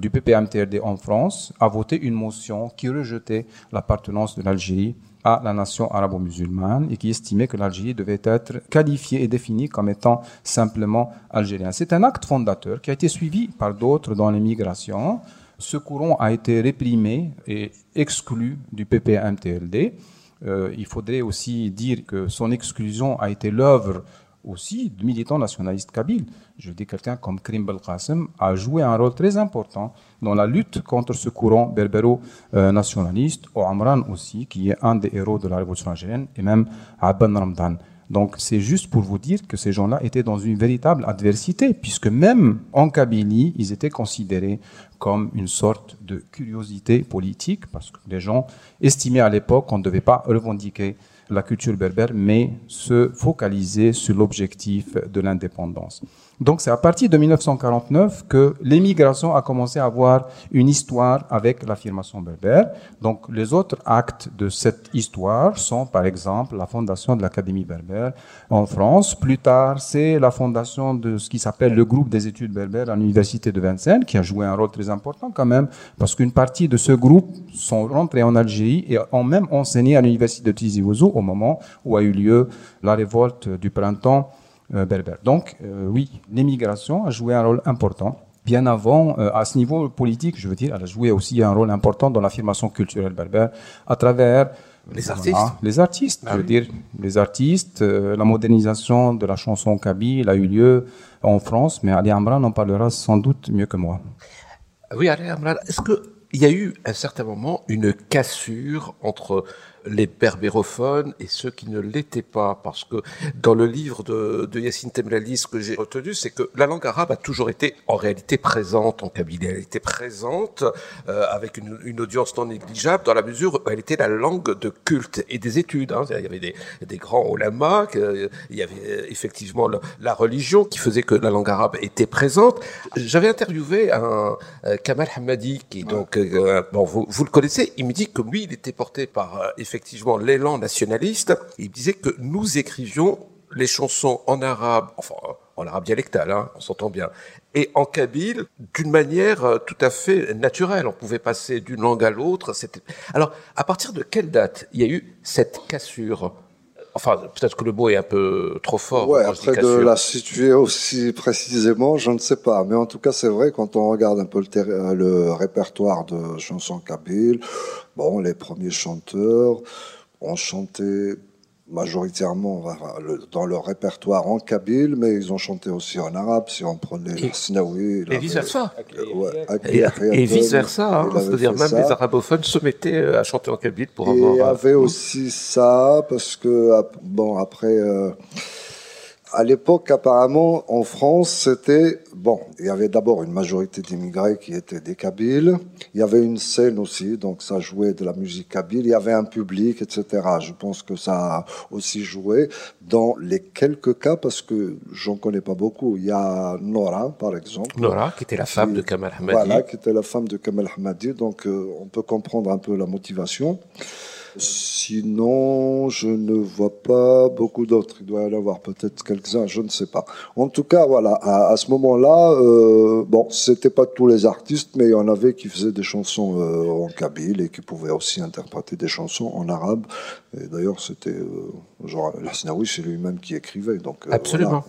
en France a voté une motion qui rejetait l'appartenance de l'Algérie à la nation arabo-musulmane et qui estimait que l'Algérie devait être qualifiée et définie comme étant simplement algérienne. C'est un acte fondateur qui a été suivi par d'autres dans l'immigration ce courant a été réprimé et exclu du PPMTLD. Euh, il faudrait aussi dire que son exclusion a été l'œuvre aussi de militants nationalistes kabyles. Je dis quelqu'un comme Krim Belkacem a joué un rôle très important dans la lutte contre ce courant berbéro-nationaliste, ou Amran aussi, qui est un des héros de la révolution algérienne, et même Abban Ramdan. Donc c'est juste pour vous dire que ces gens-là étaient dans une véritable adversité, puisque même en Kabylie, ils étaient considérés comme une sorte de curiosité politique, parce que les gens estimaient à l'époque qu'on ne devait pas revendiquer la culture berbère, mais se focaliser sur l'objectif de l'indépendance. Donc c'est à partir de 1949 que l'émigration a commencé à avoir une histoire avec l'affirmation berbère. Donc les autres actes de cette histoire sont par exemple la fondation de l'Académie berbère en France. Plus tard, c'est la fondation de ce qui s'appelle le groupe des études berbères à l'université de Vincennes, qui a joué un rôle très important quand même, parce qu'une partie de ce groupe sont rentrés en Algérie et ont même enseigné à l'université de Tizi Ouzou au moment où a eu lieu la révolte du printemps euh, berbère. Donc, euh, oui, l'immigration a joué un rôle important. Bien avant, euh, à ce niveau politique, je veux dire, elle a joué aussi un rôle important dans l'affirmation culturelle berbère à travers les artistes. les artistes, ah je veux dire, les artistes. la modernisation de la chanson kabyle a eu lieu en France, mais Ali Amran en parlera sans doute mieux que moi. Oui, Ali Amran, est-ce qu'il y a eu à un certain moment une cassure entre les berbérophones et ceux qui ne l'étaient pas. Parce que dans le livre de, de Yassine Temlali, ce que j'ai retenu, c'est que la langue arabe a toujours été en réalité présente en Kabylie. Elle était présente euh, avec une, une, audience non négligeable dans la mesure où elle était la langue de culte et des études. Hein. Il y avait des, des grands olamas, il y avait effectivement la, religion qui faisait que la langue arabe était présente. J'avais interviewé un euh, Kamal Hamadi qui donc euh, bon vous, vous, le connaissez. Il me dit que lui il était porté par euh, effectivement l'élan nationaliste. Il disait que nous écrivions les chansons en arabe, enfin en arabe dialectal, hein, on s'entend bien, et en kabyle d'une manière euh, tout à fait naturelle. On pouvait passer d'une langue à l'autre. Alors, à partir de quelle date il y a eu cette cassure? Enfin, peut-être que le mot est un peu trop fort. Ouais, après de la situer aussi précisément, je ne sais pas. Mais en tout cas, c'est vrai, quand on regarde un peu le, le répertoire de chansons kabyles, bon, les premiers chanteurs ont chanté majoritairement dans leur répertoire en kabyle, mais ils ont chanté aussi en arabe, si on prenait et, Snaoui. Et vice-versa. et, vice-versa, hein, c'est-à-dire même les arabophones se mettaient euh, à chanter en kabyle pour avoir... Il y avait aussi ça, parce que, bon, après... Euh, à l'époque, apparemment, en France, c'était bon. Il y avait d'abord une majorité d'immigrés qui étaient des Kabyles. Il y avait une scène aussi, donc ça jouait de la musique kabyle. Il y avait un public, etc. Je pense que ça a aussi joué dans les quelques cas, parce que j'en connais pas beaucoup. Il y a Nora, par exemple. Nora, qui était la femme de Kamal Hamadi. Voilà, qui était la femme de Kamal Hamadi. Donc, euh, on peut comprendre un peu la motivation. Sinon, je ne vois pas beaucoup d'autres. Il doit y en avoir peut-être quelques-uns, je ne sais pas. En tout cas, voilà, à, ce moment-là, euh, bon, c'était pas tous les artistes, mais il y en avait qui faisaient des chansons euh, en kabyle et qui pouvaient aussi interpréter des chansons en arabe. Et d'ailleurs, c'était euh, genre Lasnaoui, c'est lui-même qui écrivait. Donc euh, absolument.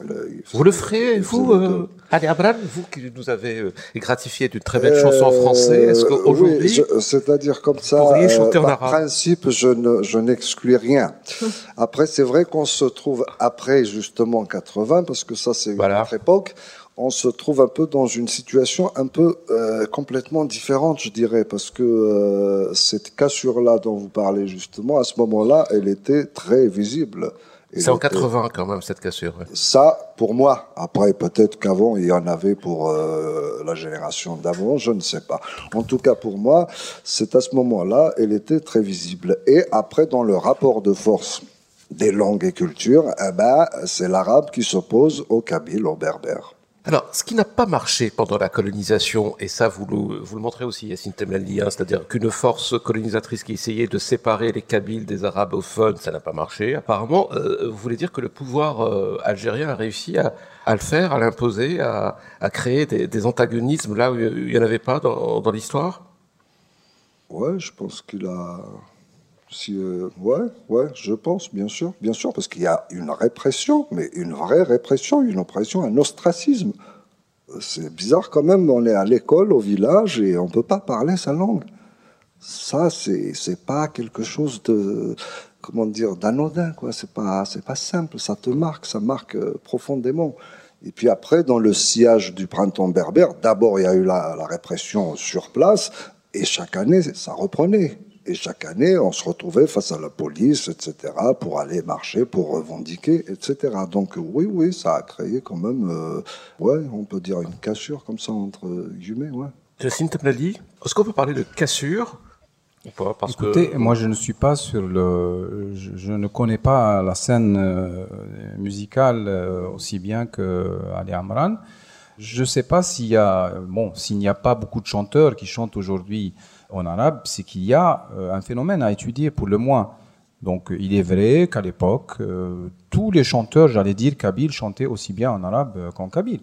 vous le ferez, vous, euh, Ali Abraham, vous qui nous avez gratifié d'une très belle chanson en français. Est-ce qu'aujourd'hui, oui, c'est-à-dire comme ça, vous chanter en par arabe. principe, je ne, je n'exclus rien. [LAUGHS] Après, c'est vrai qu'on se trouve après justement 80, parce que ça, c'est une autre époque on se trouve un peu dans une situation un peu euh, complètement différente, je dirais, parce que euh, cette cassure-là dont vous parlez justement, à ce moment-là, elle était très visible. C'est en 80 quand même cette cassure. Ça, pour moi. Après, peut-être qu'avant il y en avait pour euh, la génération d'avant, je ne sais pas. En tout cas, pour moi, c'est à ce moment-là, elle était très visible. Et après, dans le rapport de force des langues et cultures, eh ben, c'est l'arabe qui s'oppose au kabyle, au berbère. Alors, ce qui n'a pas marché pendant la colonisation, et ça vous le, vous le montrez aussi, Yassine Temlali, hein, c'est-à-dire qu'une force colonisatrice qui essayait de séparer les Kabyles des Arabophones, ça n'a pas marché. Apparemment, euh, vous voulez dire que le pouvoir euh, algérien a réussi à, à, le faire, à l'imposer, à, à, créer des, des, antagonismes là où il n'y en avait pas dans, dans l'histoire? Ouais, je pense qu'il a si, euh, ouais, ouais, je pense, bien sûr, bien sûr, parce qu'il y a une répression, mais une vraie répression, une oppression, un ostracisme. C'est bizarre quand même, on est à l'école, au village, et on peut pas parler sa langue. Ça, c'est, c'est pas quelque chose de, comment dire, d'anodin, quoi. C'est pas, pas simple, ça te marque, ça marque euh, profondément. Et puis après, dans le sillage du printemps berbère, d'abord il y a eu la répression sur place, et chaque année, ça reprenait. Et chaque année, on se retrouvait face à la police, etc., pour aller marcher, pour revendiquer, etc. Donc oui, oui, ça a créé quand même, euh, ouais, on peut dire une cassure comme ça entre guillemets, ouais. Jacinthe Temnali, est-ce qu'on peut parler de cassure parce Écoutez, moi je ne suis pas sur le, je, ne connais pas la scène euh, musicale euh, aussi bien que Ali Amran. Je ne sais pas s'il y a, bon, s'il n'y a pas beaucoup de chanteurs qui chantent aujourd'hui en arabe, c'est qu'il y a euh, un phénomène à étudier pour le moins. Donc il est vrai qu'à l'époque, euh, tous les chanteurs, j'allais dire kabyles, chantaient aussi bien en arabe euh, qu'en kabyle.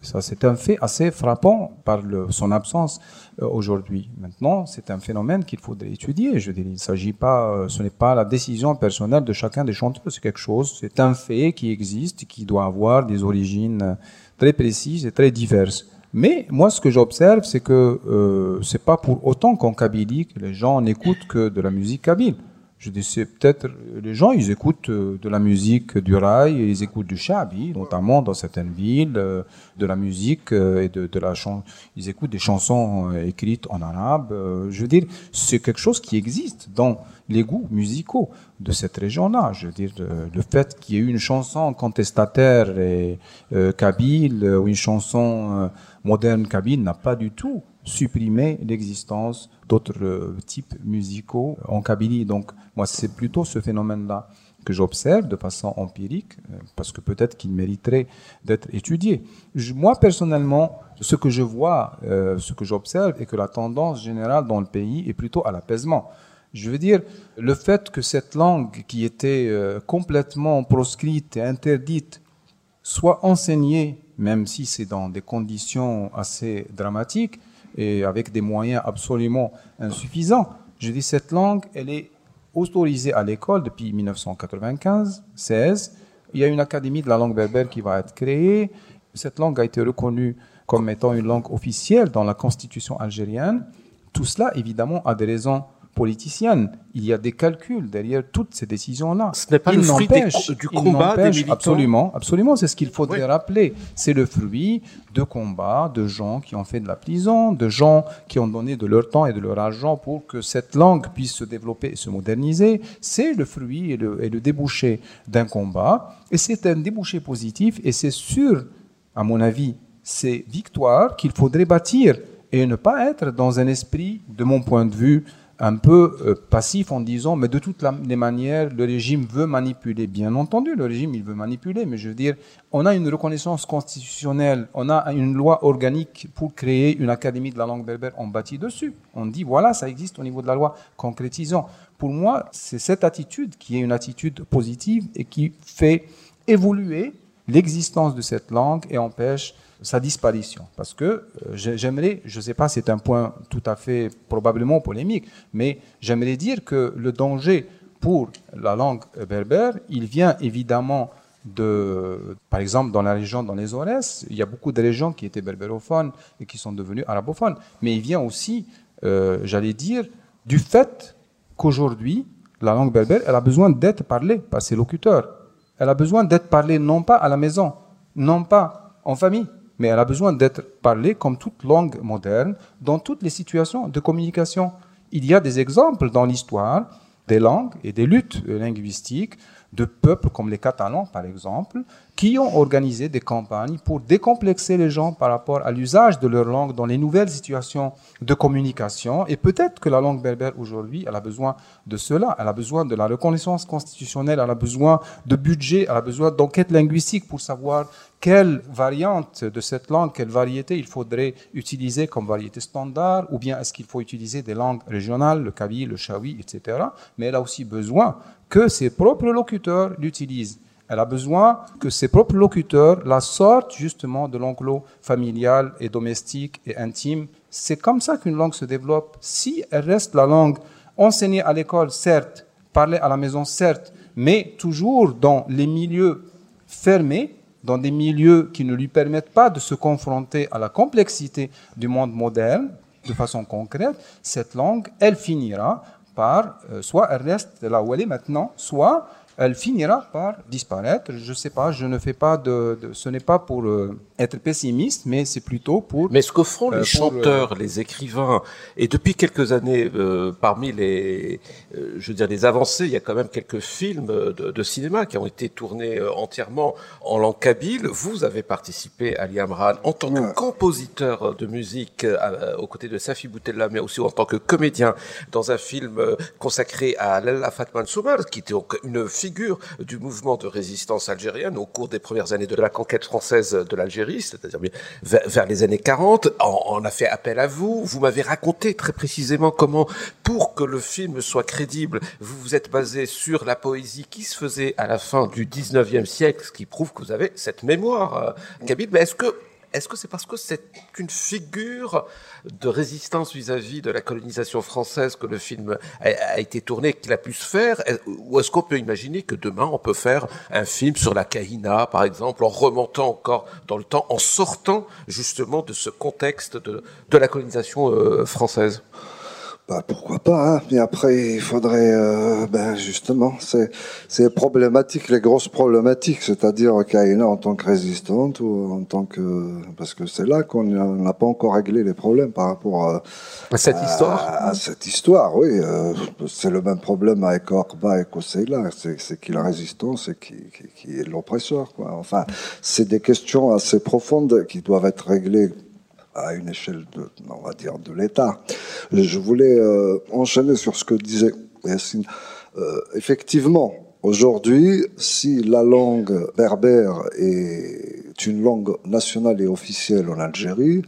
Ça, c'est un fait assez frappant par son absence aujourd'hui. Maintenant, c'est un phénomène qu'il faudrait étudier. Je dirais, il s'agit pas, ce n'est pas la décision personnelle de chacun des chanteurs. C'est quelque chose, c'est un fait qui existe, qui doit avoir des origines très précises et très diverses. Mais moi, ce que j'observe, c'est que euh, c'est pas pour autant qu'en Kabylie que les gens n'écoutent que de la musique kabyle. Je dis, c'est peut-être, les gens, ils écoutent euh, de la musique du rail, ils écoutent du shabi, notamment dans certaines villes, euh, de la musique euh, et de, de la chanson. Ils écoutent des chansons écrites en arabe. Je veux dire, c'est quelque chose qui existe dans les goûts musicaux de cette région-là. Je veux dire, le fait qu'il y ait eu une chanson contestataire et kabyle ou une chanson moderne kabyle n'a pas du tout supprimé l'existence d'autres euh, types musicaux en Kabylie. Donc, moi, c'est plutôt ce phénomène-là que j'observe de façon empirique, euh, parce que peut-être qu'il mériterait d'être étudié. moi, personnellement, ce que je vois, euh, ce que j'observe, est que la tendance générale dans le pays est plutôt à l'apaisement. Je veux dire, le fait que cette langue qui était complètement proscrite et interdite soit enseignée, même si c'est dans des conditions assez dramatiques, et avec des moyens absolument insuffisants. Je dis cette langue, elle est autorisée à l'école depuis 1995-16. Il y a une académie de la langue berbère qui va être créée. Cette langue a été reconnue comme étant une langue officielle dans la constitution algérienne. Tout cela, évidemment, a des raisons politicienne. Il y a des calculs derrière toutes ces décisions-là. Ce n'est pas le fruit du combat des militants. Absolument, absolument. C'est ce qu'il faudrait rappeler. C'est le fruit de combats de gens qui ont fait de la prison, de gens qui ont donné de leur temps et de leur argent pour que cette langue puisse se développer et se moderniser. C'est le fruit et le, et le débouché d'un combat. Et c'est un débouché positif. Et c'est sûr, à mon avis, ces victoires qu'il faudrait bâtir et ne pas être dans un esprit, de mon point de vue, un peu euh, passif en disant mais de toutes les manières le régime veut manipuler. Bien entendu le régime il veut manipuler mais je veux dire on a une reconnaissance constitutionnelle on a une loi organique pour créer une académie de la langue berbère on bâtit dessus. On dit voilà ça existe au niveau de la loi concrétisant. Pour moi c'est cette attitude qui est une attitude positive et qui fait évoluer l'existence de cette langue et empêche sa disparition. Parce que euh, j'aimerais, je ne sais pas, c'est un point tout à fait probablement polémique, mais j'aimerais dire que le danger pour la langue berbère, il vient évidemment de, par exemple, dans la région, dans les Aurès, il y a beaucoup de régions qui étaient berbérophones et qui sont devenues arabophones. Mais il vient aussi, euh, j'allais dire, du fait qu'aujourd'hui, la langue berbère, elle a besoin d'être parlée par ses locuteurs. Elle a besoin d'être parlée non pas à la maison, non pas en famille, mais elle a besoin d'être parlée comme toute langue moderne dans toutes les situations de communication. Il y a des exemples dans l'histoire des langues et des luttes linguistiques de peuples comme les Catalans, par exemple, qui ont organisé des campagnes pour décomplexer les gens par rapport à l'usage de leur langue dans les nouvelles situations de communication. Et peut-être que la langue berbère aujourd'hui, elle a besoin de cela. Elle a besoin de la reconnaissance constitutionnelle, elle a besoin de budget, elle a besoin d'enquête linguistique pour savoir quelle variante de cette langue, quelle variété il faudrait utiliser comme variété standard, ou bien est-ce qu'il faut utiliser des langues régionales, le kabi, le shawi, etc. Mais elle a aussi besoin que ses propres locuteurs l'utilisent. Elle a besoin que ses propres locuteurs la sortent justement de l'enclos familial et domestique et intime. C'est comme ça qu'une langue se développe. Si elle reste la langue enseignée à l'école, certes, parlée à la maison, certes, mais toujours dans les milieux fermés, dans des milieux qui ne lui permettent pas de se confronter à la complexité du monde moderne de façon concrète, cette langue, elle finira par, euh, soit elle reste là où elle est maintenant, soit elle finira par disparaître. Je ne sais pas, je ne fais pas de, ce n'est pas pour euh, être pessimiste, mais c'est plutôt pour. Mais ce que font les euh, chanteurs, les écrivains, et depuis quelques années, parmi les, je veux dire, les avancées, il y a quand même quelques films de, cinéma qui ont été tournés entièrement en langue kabyle. Vous avez participé à Liamran en tant que compositeur de musique aux côtés de Safi Boutella, mais aussi en tant que comédien dans un film consacré à Lalla Fatman Soumar, qui était une figure du mouvement de résistance algérienne au cours des premières années de la conquête française de l'Algérie, c'est-à-dire vers, les années 40. On, a fait appel à vous. Vous m'avez raconté très précisément comment, pour que le film soit crédible, vous vous êtes basé sur la poésie qui se faisait à la fin du 19e siècle, ce qui prouve que vous avez cette mémoire, euh, Kabyle. Mais est-ce que est-ce que c'est parce que c'est une figure de résistance vis-à-vis de la colonisation française que le film a, été tourné qu'il a pu se faire? Ou est-ce qu'on peut imaginer que demain on peut faire un film sur la Kahina, par exemple, en remontant encore dans le temps, en sortant justement de ce contexte de, la colonisation euh, française? Bah, pourquoi pas, hein. mais après il faudrait, euh, ben justement, c'est c'est problématique, les grosses problématiques, c'est-à-dire Kaina en tant que résistante ou en tant que, parce que c'est là qu'on n'a pas encore réglé les problèmes par rapport à, cette histoire. À, cette histoire, oui, euh, c'est le même problème avec Orba et Kosseila, c'est qui la résistance et qui, qui, qui est l'oppresseur, quoi. Enfin, c'est des questions assez profondes qui doivent être réglées à une échelle de, on va dire, de l'État. Je voulais euh, enchaîner sur ce que disait Yassine. Euh, effectivement, aujourd'hui, si la langue berbère est une langue nationale et officielle en Algérie,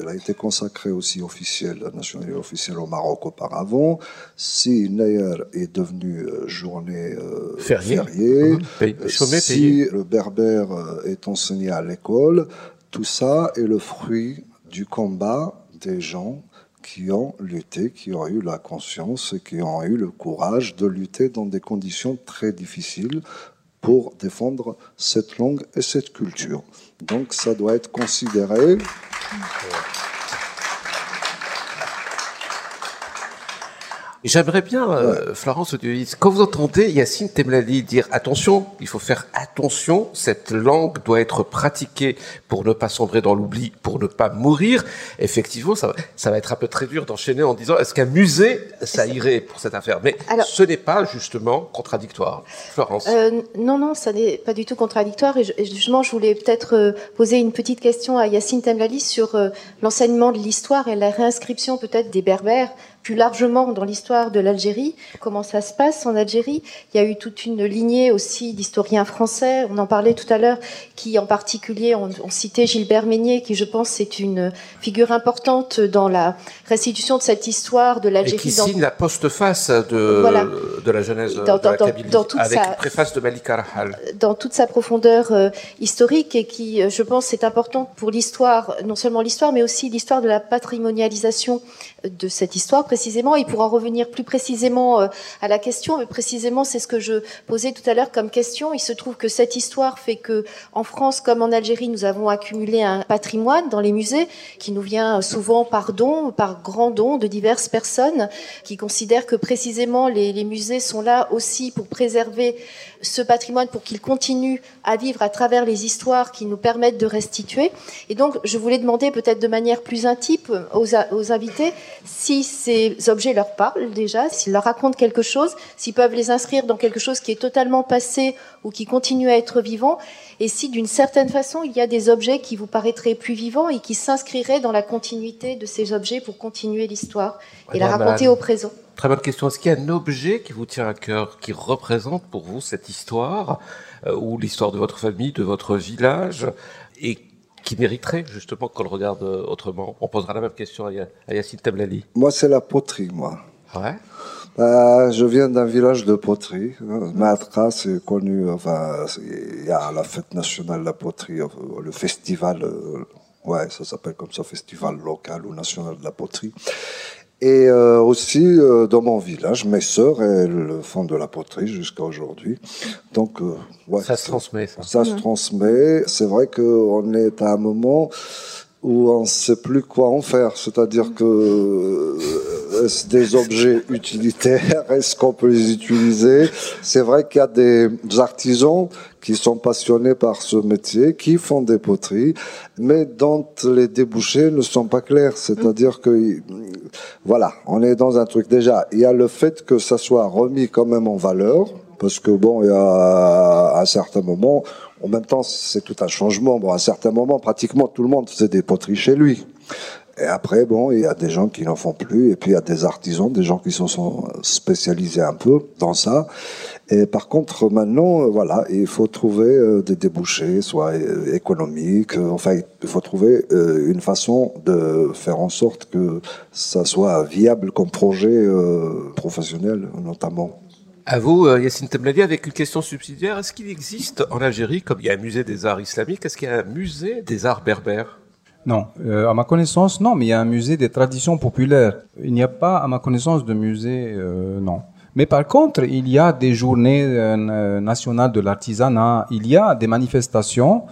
elle a été consacrée aussi officielle, nationale et officielle au Maroc auparavant. Si Neyer est devenu euh, journée euh, fériée, mmh. si le berbère est enseigné à l'école, tout ça est le fruit du combat des gens qui ont lutté, qui ont eu la conscience et qui ont eu le courage de lutter dans des conditions très difficiles pour défendre cette langue et cette culture. Donc ça doit être considéré. J'aimerais bien, euh, Florence quand vous entendez Yacine Temlali dire attention, il faut faire attention, cette langue doit être pratiquée pour ne pas sombrer dans l'oubli, pour ne pas mourir, effectivement, ça, ça va être un peu très dur d'enchaîner en disant est-ce qu'un musée, ça irait pour cette affaire? Mais ce n'est pas justement contradictoire. Florence euh, Non, non, ça n'est pas du tout contradictoire. Et, justement, je voulais peut-être euh, poser une petite question à Yacine Temlali sur euh, l'enseignement de l'histoire et la réinscription peut-être des Berbères plus largement dans l'histoire de l'Algérie, comment ça se passe en Algérie? Il y a eu toute une lignée aussi d'historiens français, on en parlait tout à l'heure, qui en particulier ont, cité Gilbert Meignet, qui je pense est une figure importante dans la restitution de cette histoire de l'Algérie. Et qui signe la postface de, de la Genèse dans, de la Kabylie, avec sa, préface de Malik Rahal. Dans toute sa profondeur euh, historique et qui, euh, je pense, est importante pour l'histoire, non seulement l'histoire, mais aussi l'histoire de la patrimonialisation de cette histoire précisément. Et pour en revenir plus précisément euh, à la question, mais précisément c'est ce que je posais tout à l'heure comme question. Il se trouve que cette histoire fait que en France comme en Algérie, nous avons accumulé un patrimoine dans les musées qui nous vient souvent par don, par grand don de diverses personnes qui considèrent que précisément les musées sont là aussi pour préserver ce patrimoine pour qu'il continue à vivre à travers les histoires qui nous permettent de restituer. Et donc, je voulais demander peut-être de manière plus intime aux, aux, invités si ces objets leur parlent déjà, s'ils leur racontent quelque chose, s'ils peuvent les inscrire dans quelque chose qui est totalement passé ou qui continue à être vivant, et si d'une certaine façon il y a des objets qui vous paraîtraient plus vivants et qui s'inscriraient dans la continuité de ces objets pour continuer l'histoire et la raconter au présent. Très bonne question. Est-ce qu'il y a un objet qui vous tient à cœur, qui représente pour vous cette histoire, euh, ou l'histoire de votre famille, de votre village, et qui mériterait justement qu'on le regarde euh, autrement? On posera la même question à, Yacine Tablali. Moi, c'est la poterie, moi. Ouais. Bah, je viens d'un village de poterie. Matra, c'est connu. Enfin, il y a la fête nationale de la poterie, le festival. Euh, ouais, ça s'appelle comme ça, festival local ou national de la poterie. Et euh, aussi, euh, dans mon village, mes sœurs, elles font de la poterie jusqu'à aujourd'hui. Donc, euh, ouais, ça se transmet. Ça, ça se transmet. C'est vrai qu'on est à un moment où on ne sait plus quoi en faire. C'est-à-dire que est-ce des objets [LAUGHS] utilitaires? Est-ce qu'on peut les utiliser? C'est vrai qu'il y a des artisans qui sont passionnés par ce métier, qui font des poteries, mais dont les débouchés ne sont pas clairs. C'est-à-dire que, voilà, on est dans un truc. Déjà, il y a le fait que ça soit remis quand même en valeur, parce que bon, il y a un certain moment, en même temps, c'est tout un changement. Bon, à un certain moment, pratiquement tout le monde faisait des poteries chez lui. Et après, bon, il y a des gens qui n'en font plus, et puis il y a des artisans, des gens qui se sont spécialisés un peu dans ça. Et par contre, maintenant, euh, voilà, il faut trouver euh, des débouchés, soit euh, économiques, enfin, il faut trouver une façon de faire en sorte que ça soit viable comme projet professionnel, notamment. À vous, Yassine Temladi, avec une question subsidiaire. Est-ce qu'il existe en Algérie, comme il y a un musée des arts islamiques, est-ce qu'il y a un musée des arts berbères? Non, euh, à ma connaissance, non, mais il y a un musée des traditions populaires. Il n'y a pas, à ma connaissance, de musée, euh, non. Mais par contre, il y a des journées euh, nationales de l'artisanat, il y a des manifestations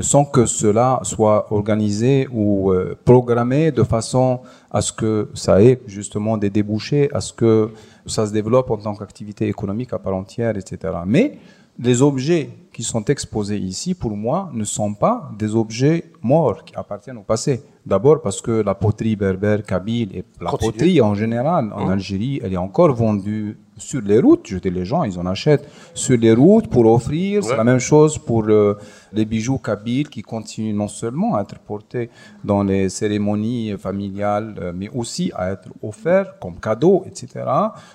sans que cela soit organisé ou euh, programmé de façon à ce que ça ait justement des débouchés, à ce que ça se développe en tant qu'activité économique à part entière, etc. Mais les objets qui sont exposés ici, pour moi, ne sont pas des objets morts qui appartiennent au passé. D'abord parce que la poterie berbère, kabyle et la poterie en général en hein? Algérie, elle est encore vendue sur les routes. Je dis les gens, ils en achètent sur les routes pour offrir. C'est la même chose pour euh, les bijoux kabyles qui continuent non seulement à être portés dans les cérémonies familiales, euh, mais aussi à être offerts comme cadeaux, etc.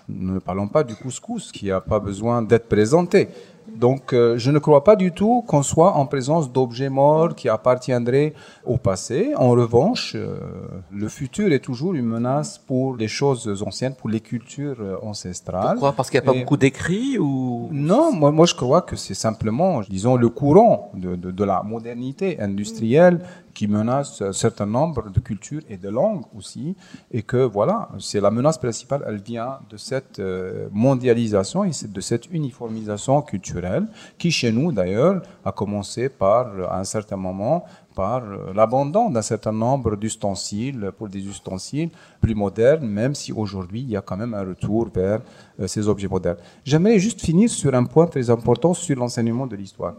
Ne parlons pas du couscous qui n'a pas besoin d'être présenté. Donc, euh, je ne crois pas du tout qu'on soit en présence d'objets morts qui appartiendraient au passé. En revanche, euh, le futur est toujours une menace pour les choses anciennes, pour les cultures euh, ancestrales. Pourquoi? Parce qu'il n'y a pas beaucoup d'écrits ou Non, moi, moi je crois que c'est simplement, disons, le courant de, de, de la modernité industrielle qui menace un certain nombre de cultures et de langues aussi, et que voilà, c'est la menace principale, elle vient de cette euh, mondialisation et de cette uniformisation culturelle qui, chez nous d'ailleurs, a commencé par, à un certain moment, par euh, l'abandon d'un certain nombre d'ustensiles pour des ustensiles plus modernes, même si aujourd'hui il y a quand même un retour vers euh, ces objets modernes. J'aimerais juste finir sur un point très important sur l'enseignement de l'histoire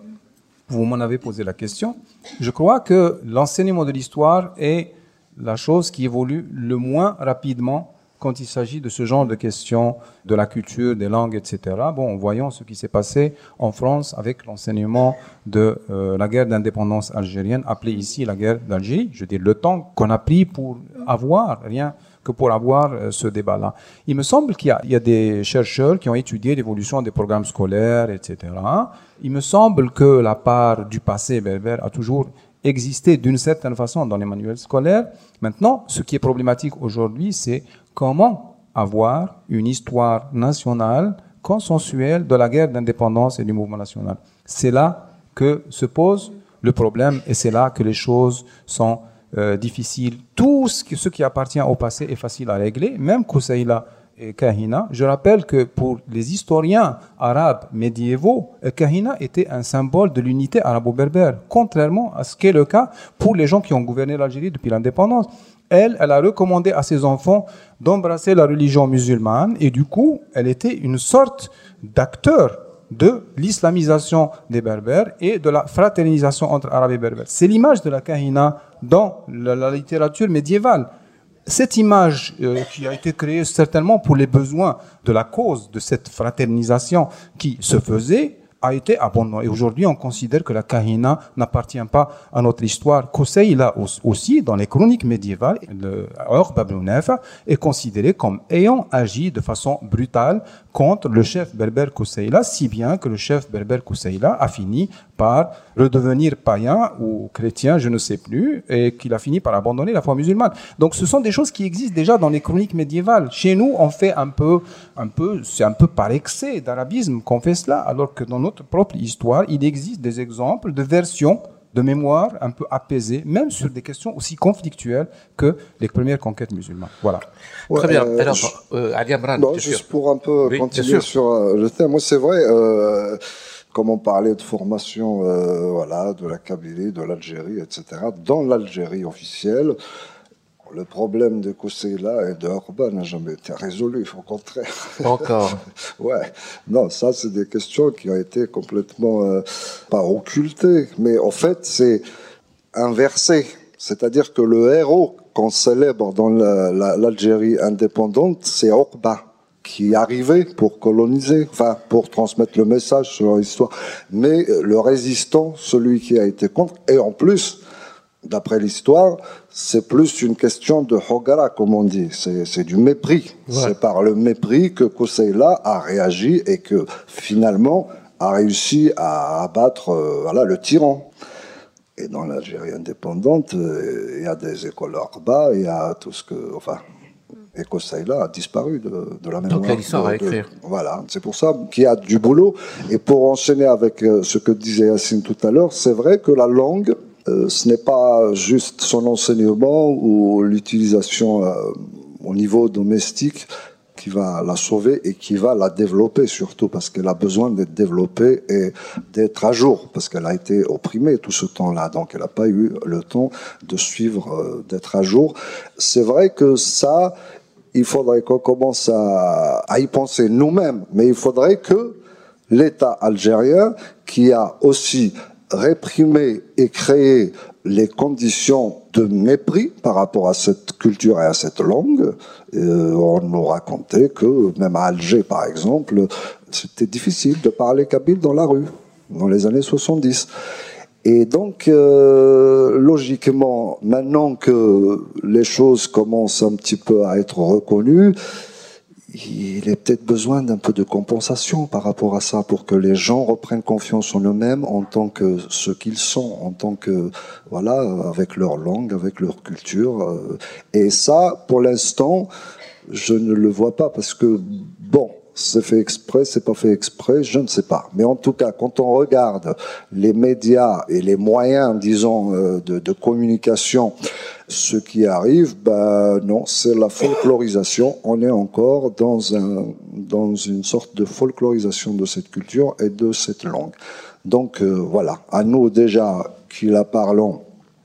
vous m'en avez posé la question. Je crois que l'enseignement de l'histoire est la chose qui évolue le moins rapidement quand il s'agit de ce genre de questions de la culture, des langues, etc. Bon, voyons ce qui s'est passé en France avec l'enseignement de euh, la guerre d'indépendance algérienne, appelée ici la guerre d'Algérie. Je veux dire, le temps qu'on a pris pour avoir rien que pour avoir euh, ce débat-là. Il me semble qu'il y, a des chercheurs qui ont étudié l'évolution des programmes scolaires, etc. Il me semble que la part du passé berbère a toujours existé d'une certaine façon dans les manuels scolaires. Maintenant, ce qui est problématique aujourd'hui, c'est comment avoir une histoire nationale consensuelle de la guerre d'indépendance et du mouvement national. C'est là que se pose le problème et c'est là que les choses sont euh, difficiles. Tout ce qui, appartient au passé est facile à régler, même Koussaïla et Kahina. Je rappelle que pour les historiens arabes médiévaux, Kahina était un symbole de l'unité arabo-berbère, contrairement à ce qui est le cas pour les gens qui ont gouverné l'Algérie depuis l'indépendance. Elle, elle a recommandé à ses enfants d'embrasser la religion musulmane et du coup, elle était une sorte d'acteur de l'islamisation des Berbères et de la fraternisation entre Arabes et Berbères. C'est l'image de la Kahina dans la littérature médiévale cette image euh, qui a été créée certainement pour les besoins de la cause de cette fraternisation qui se faisait, a été abandonné. Et aujourd'hui, on considère que la Kahina n'appartient pas à notre histoire. là aussi, dans les chroniques médiévales, le est considéré comme ayant agi de façon brutale contre le chef berber Kousseïla, si bien que le chef berber Kousseïla a fini par redevenir païen ou chrétien, je ne sais plus, et qu'il a fini par abandonner la foi musulmane. Donc ce sont des choses qui existent déjà dans les chroniques médiévales. Chez nous, on fait un peu, un peu, c'est un peu par excès d'arabisme qu'on fait cela, alors que dans notre propre histoire, il existe des exemples de versions de mémoire un peu apaisée, même sur des questions aussi conflictuelles que les premières conquêtes musulmanes. Voilà. Très bien. Euh, Alors, euh, Ali Amran, juste pour un peu continuer sur euh, le thème, moi c'est vrai, euh, comme on parlait de formation, voilà, de la Kabylie, de l'Algérie, etc. Dans l'Algérie officielle, le problème de Kousseila et de Orban n'a jamais été résolu, au contraire. Encore. [LAUGHS] ouais. Non, ça, c'est des questions qui ont été complètement, euh, pas occultées, mais en fait, c'est inversé. C'est-à-dire que le héros qu'on célèbre dans l'Algérie indépendante, c'est Orban qui arrivait pour coloniser, enfin pour transmettre le message sur l'histoire. Mais le résistant, celui qui a été contre, et en plus, d'après l'histoire, c'est plus une question de hogara, comme on dit. C'est du mépris. C'est par le mépris que Koseila a réagi et que finalement a réussi à abattre euh, voilà, le tyran. Et dans l'Algérie indépendante, euh, il y a des écoles Orba, il y a tout ce que. Enfin, et Koseila a disparu de, la mémoire. Donc l'histoire à écrire. Voilà, c'est pour ça qu'il y a du boulot. Et pour enchaîner avec euh, ce que disait Yacine tout à l'heure, c'est vrai que la langue, euh, ce n'est pas juste son enseignement ou l'utilisation euh, au niveau domestique qui va la sauver et qui va la développer surtout parce qu'elle a besoin d'être développée et d'être à jour parce qu'elle a été opprimée tout ce temps-là. Donc elle n'a pas eu le temps de suivre, euh, d'être à jour. C'est vrai que ça, il faudrait qu'on commence à, y penser nous-mêmes, mais il faudrait que l'État algérien, qui a aussi réprimé et créé les conditions de mépris par rapport à cette culture et à cette langue. Euh, on nous racontait que même à Alger, par exemple, c'était difficile de parler kabyle dans la rue, dans les années 70. Et donc, euh, logiquement, maintenant que les choses commencent un petit peu à être reconnues, il est peut-être besoin d'un peu de compensation par rapport à ça pour que les gens reprennent confiance en eux-mêmes en tant que ce qu'ils sont, en tant que voilà, avec leur langue, avec leur culture. Euh. Et ça, pour l'instant, je ne le vois pas parce que bon, c'est fait exprès, c'est pas fait exprès, je ne sais pas. Mais en tout cas, quand on regarde les médias et les moyens, disons, euh, de, communication, ce qui arrive, ben non, c'est la folklorisation. On est encore dans un dans une sorte de folklorisation de cette culture et de cette langue. Donc euh, voilà, à nous déjà qui la parlons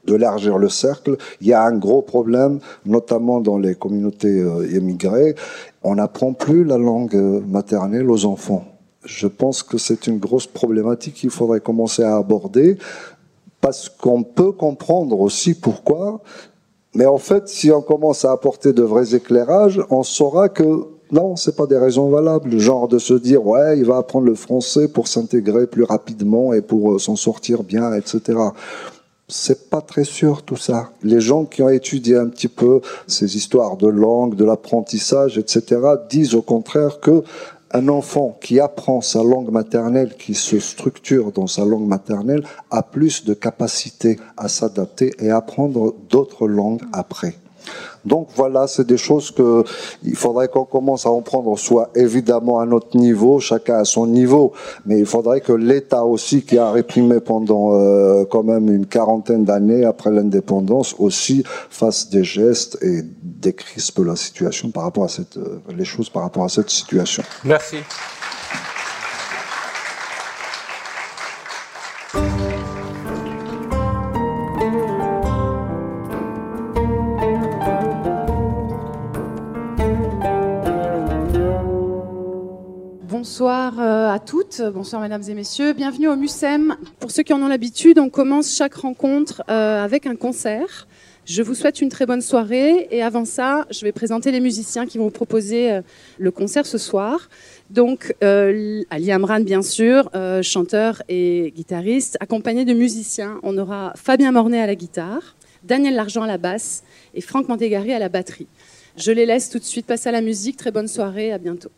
d'élargir le cercle. Il y a un gros problème, notamment dans les communautés euh, émigrées. On n'apprend plus la langue euh, maternelle aux enfants. Je pense que c'est une grosse problématique qu'il faudrait commencer à aborder parce qu'on peut comprendre aussi pourquoi. Mais en fait, si on commence à apporter de vrais éclairages, on saura que non, c'est pas des raisons valables. Genre de se dire, ouais, il va apprendre le français pour s'intégrer plus rapidement et pour euh, s'en sortir bien, etc c'est pas très sûr tout ça. Les gens qui ont étudié un petit peu ces histoires de langue, de l'apprentissage, etc., disent au contraire que un enfant qui apprend sa langue maternelle, qui se structure dans sa langue maternelle, a plus de capacité à s'adapter et apprendre d'autres langues après. Donc voilà, c'est des choses que il faudrait qu'on commence à en prendre, soit évidemment à notre niveau, chacun à son niveau, mais il faudrait que l'État aussi, qui a réprimé pendant euh, quand même une quarantaine d'années après l'indépendance, aussi fasse des gestes et décrispe la situation par rapport à cette, euh, les choses par rapport à cette situation. Merci. Bonsoir euh, à toutes, bonsoir mesdames et messieurs, bienvenue au MUSEM. Pour ceux qui en ont l'habitude, on commence chaque rencontre euh, avec un concert. Je vous souhaite une très bonne soirée et avant ça, je vais présenter les musiciens qui vont proposer euh, le concert ce soir. Donc, Ali Amran, bien sûr, chanteur et guitariste, accompagné de musiciens. On aura Fabien Mornay à la guitare, Daniel Largent à la basse et Franck Mantegari à la batterie. Je les laisse tout de suite passer à la musique. Très bonne soirée, à bientôt.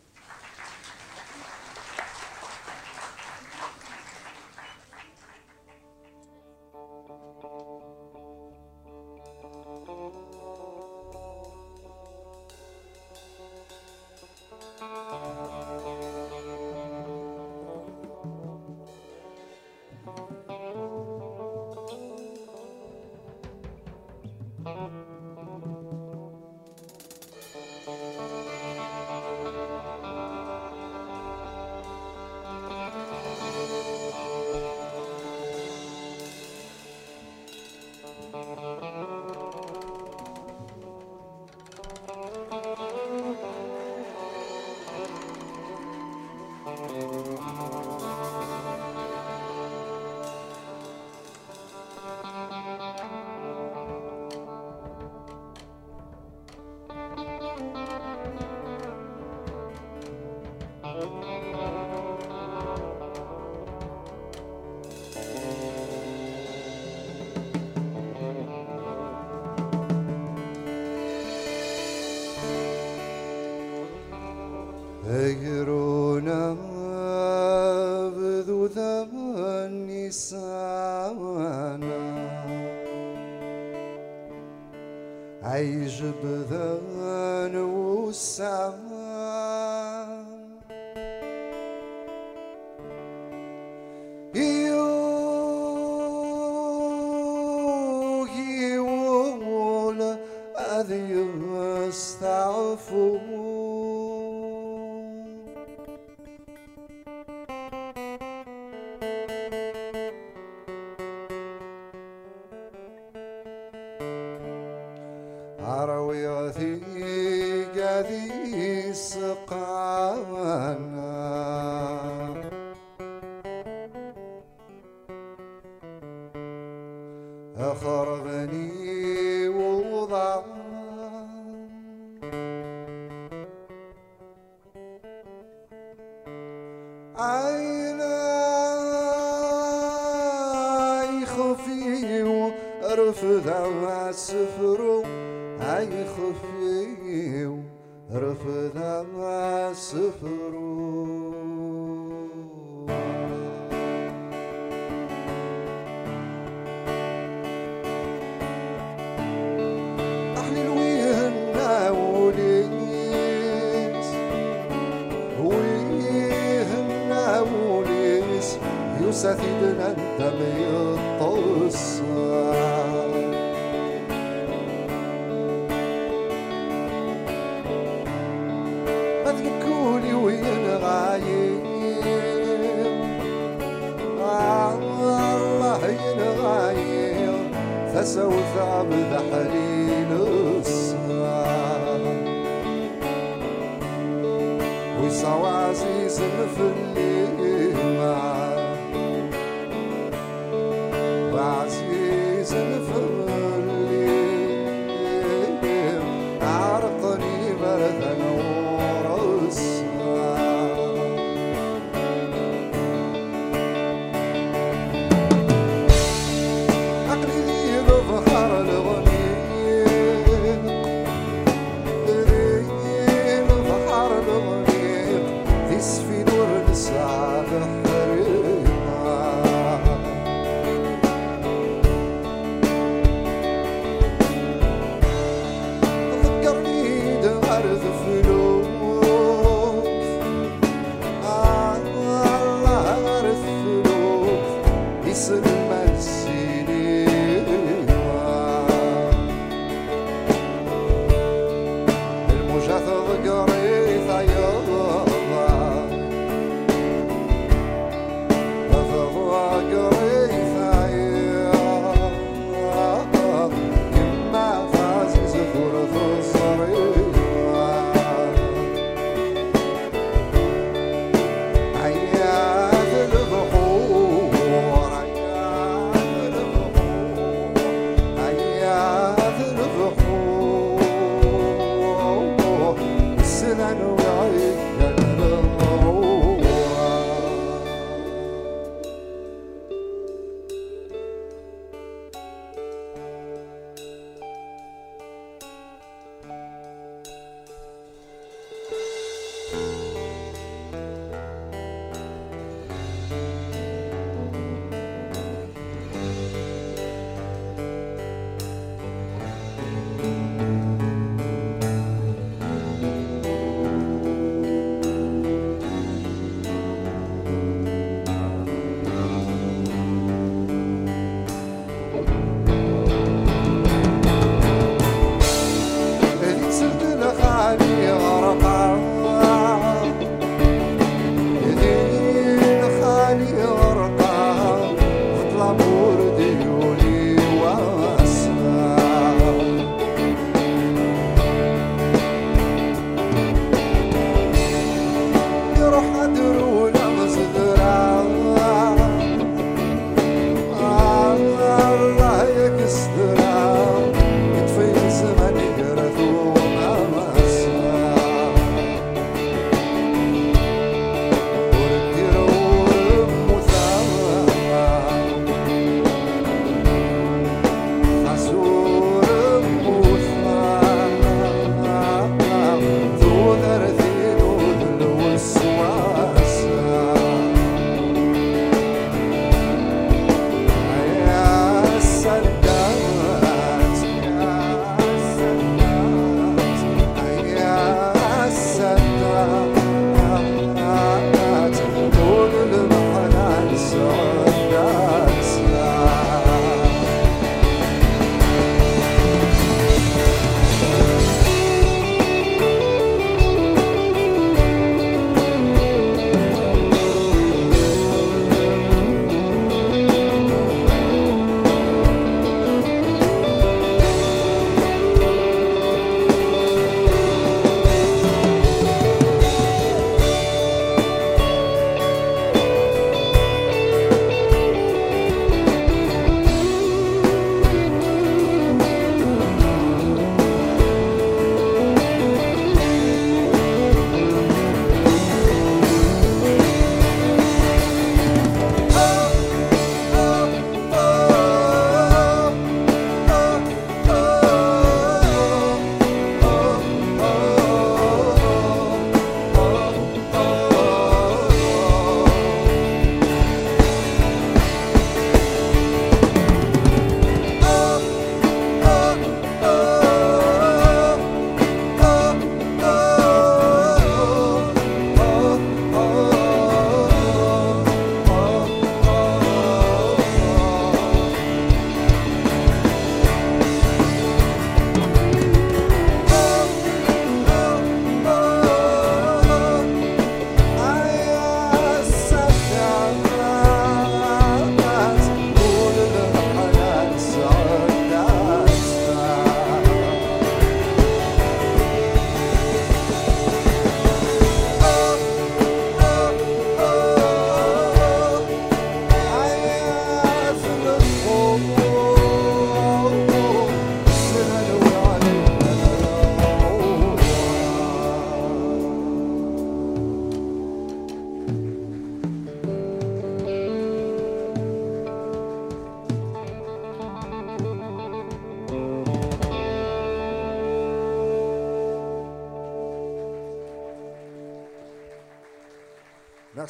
We Oysa aziz the iman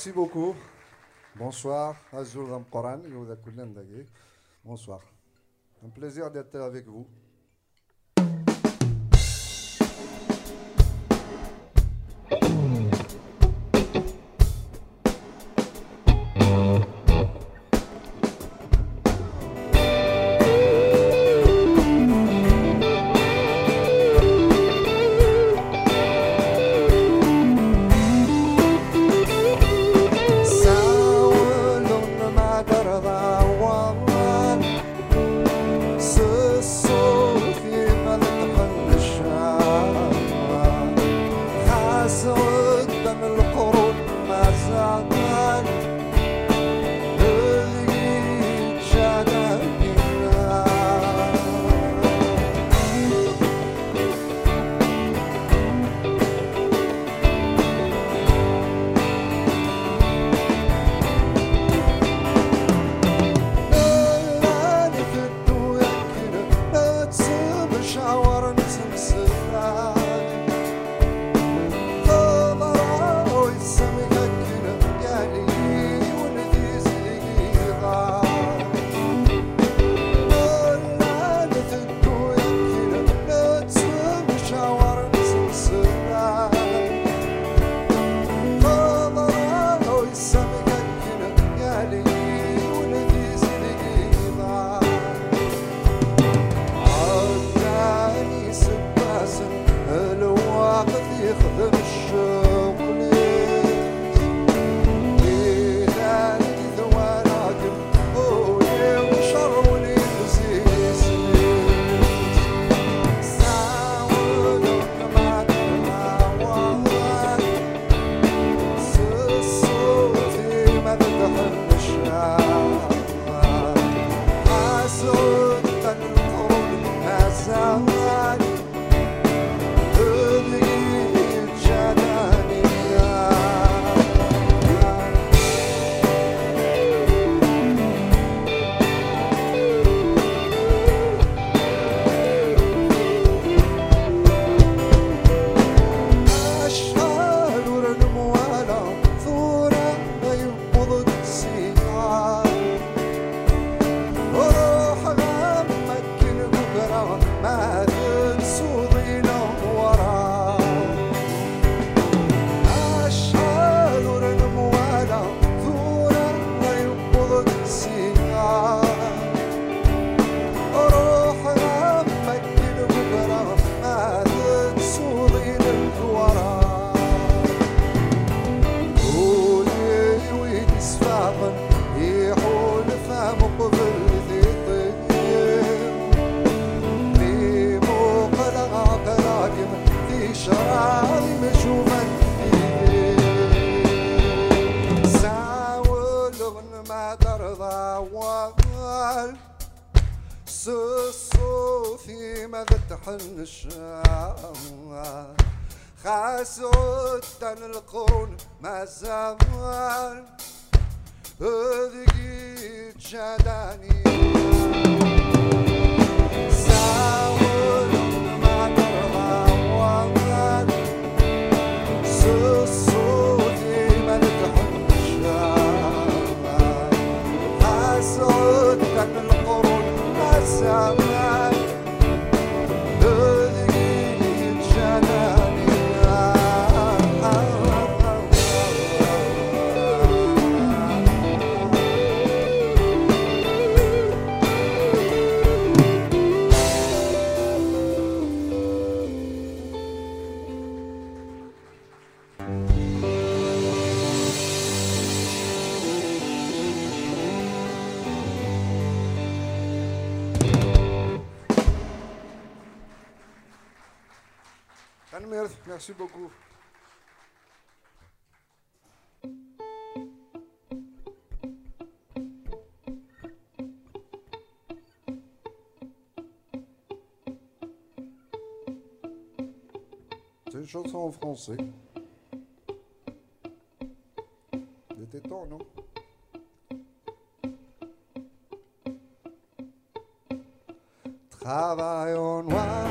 Merci beaucoup. Bonsoir. Bonsoir. Un plaisir d'être avec vous. Beaucoup. C'est une chanson en français. Il était temps, non? Travail en noir,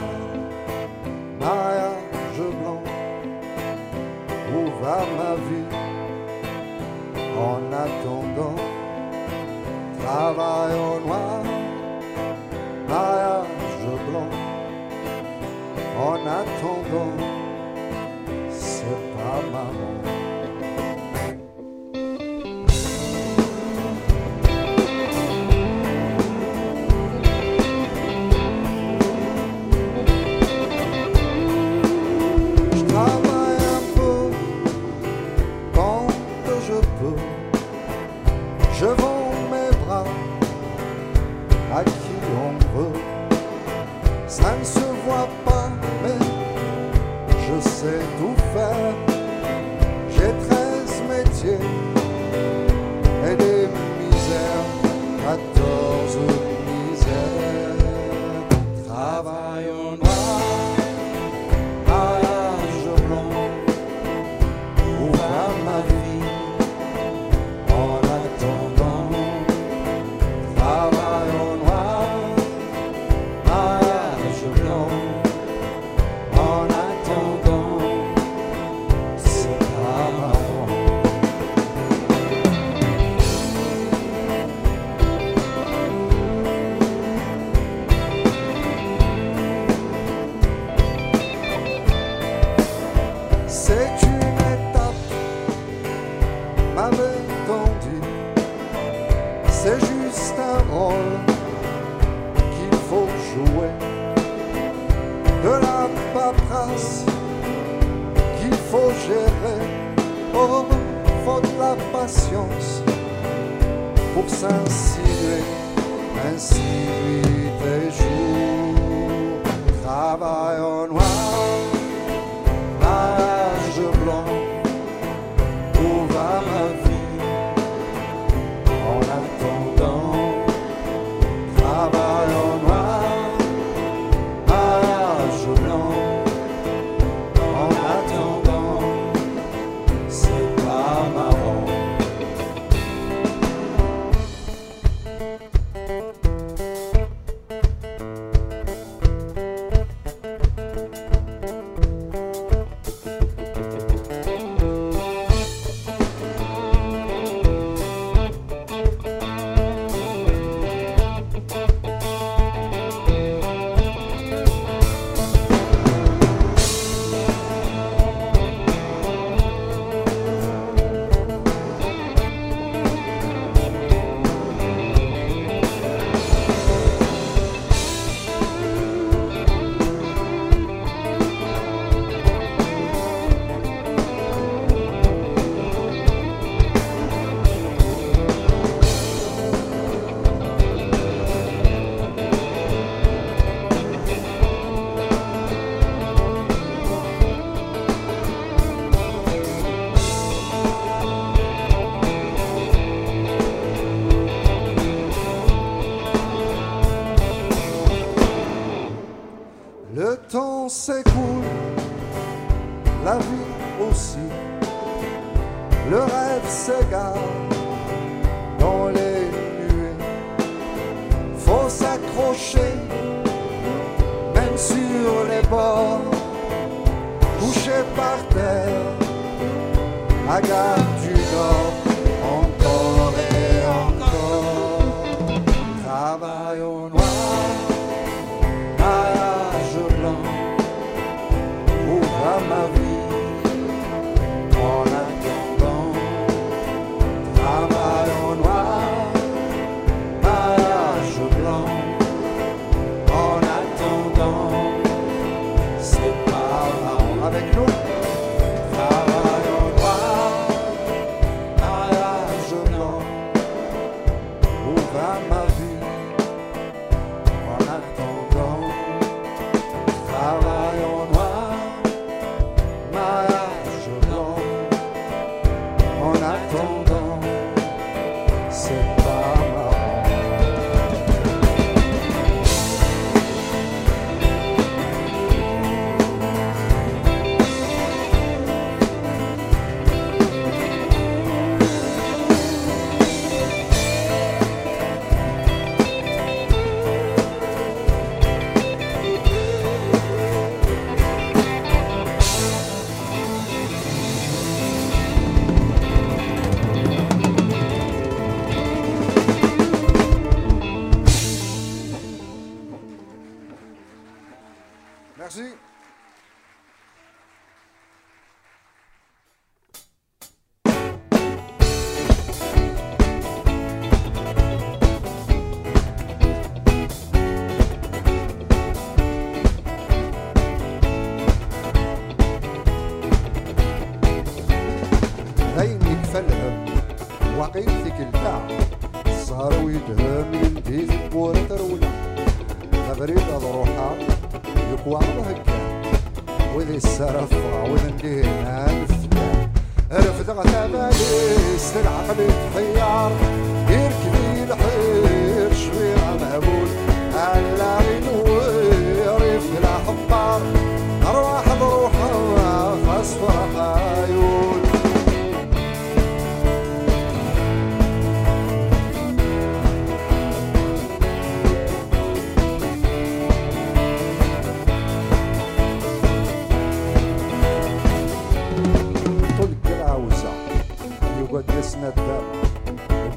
قدسنا الدم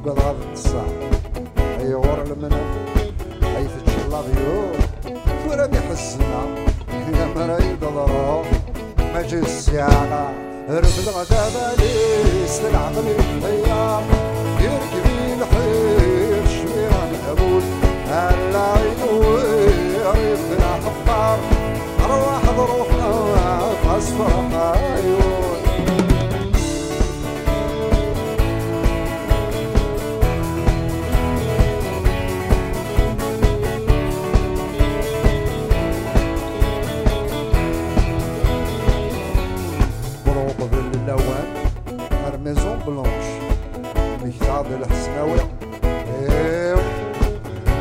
وقال هذا أي غور المنى أي تجلى بيوم ورا بيحسنا يا مريض الروح ما جي السيارة رفض غدا باليس للعقل يتغير يركبي الحير شوي غنقبول هلا عينوير يبقى حفار أرواح ضروحنا في اصفر عيون بلونش مكتاب الحسناوي ايوا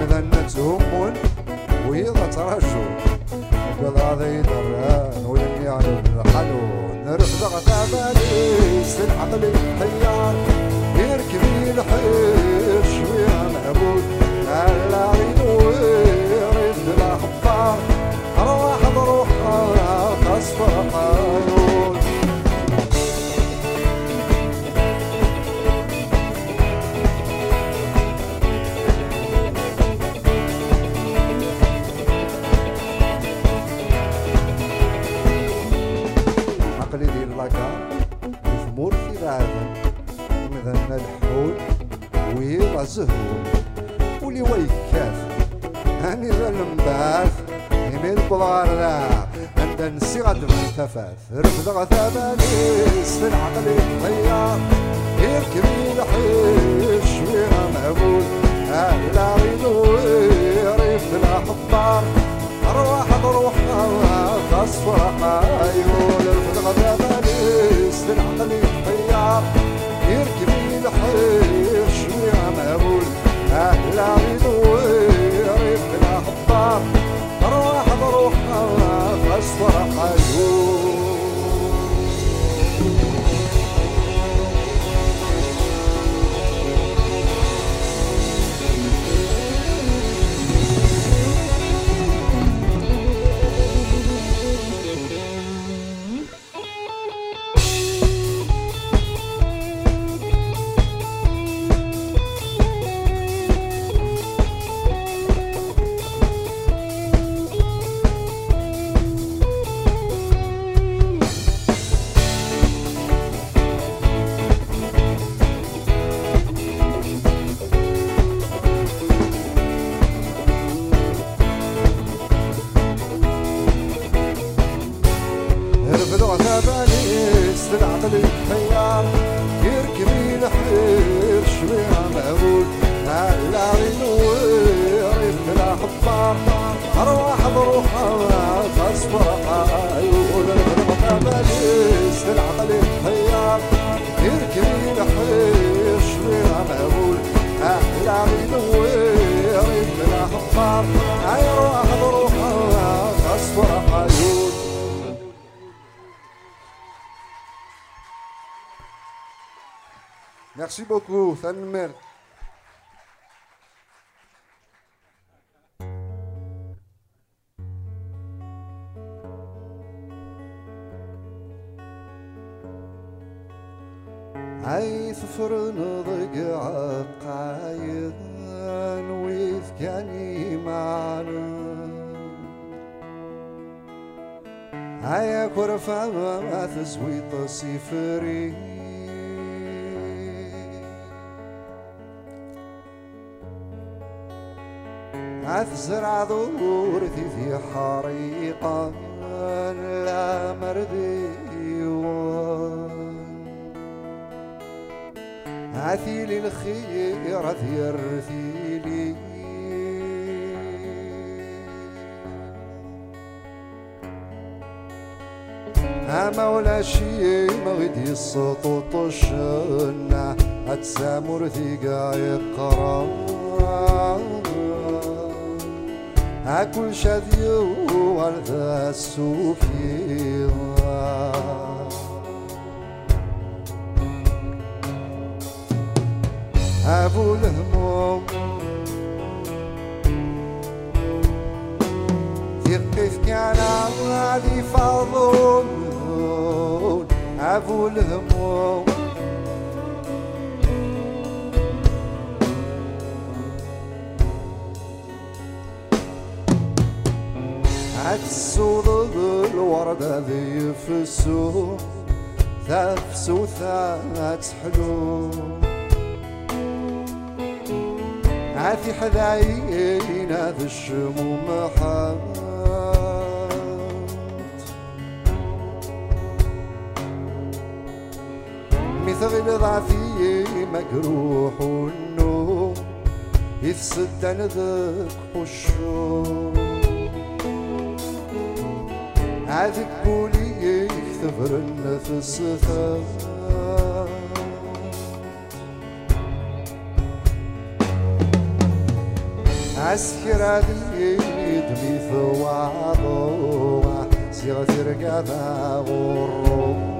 مذنة همون ويضا ترجون وقضى دران ولم يعلم الحنون رفض غتابالي سلحق لي الطيار يركبي الحيل شوية معبود على عينو يرد الأخبار. روح بروح خاص فرقان الحركة الجمهور في العالم ومذن الحول ويلا زهول ولي ويكاف هاني ذا المباث يميل بضارة عند نسي غد من رفض غثابانيس في العقل يتغير يركب الحيل شويها مهبول. هاي لا ريدو يريف الأحبار. أرواح بروحنا تصفر عيون الخدمة باباليس العقل يتحير يركبي الحيل شوية مهبول أهلا بدوير يبنى حطار بروح بروحنا تصفر عيون الغفار أي روح ظروفها تصبر قلوب Merci beaucoup, ثنمر عيث فرن ضقع قايد man with Ganimara. Aia corfama mathas wita siferi. أثزرع ذور في حريقا لا مرديوان عثي للخير ثير ثير أما ولا شي ما غيد الشنة أتسامر ذي قايق قرام أكل شذي والذا السوفي أبو الهموم يقف كان عادي فضوم التعب والهموم عاد ضد الوردة ذي في السوق ثافس حلو عاتي حذاينا ذي الشموم حامل. ضعفي مجروح النوم يفسد ذاك حشوم عادك قولي يكثر النفس خاف. عسكر عادي يدمي في وعضوع سيغة رقابة غروب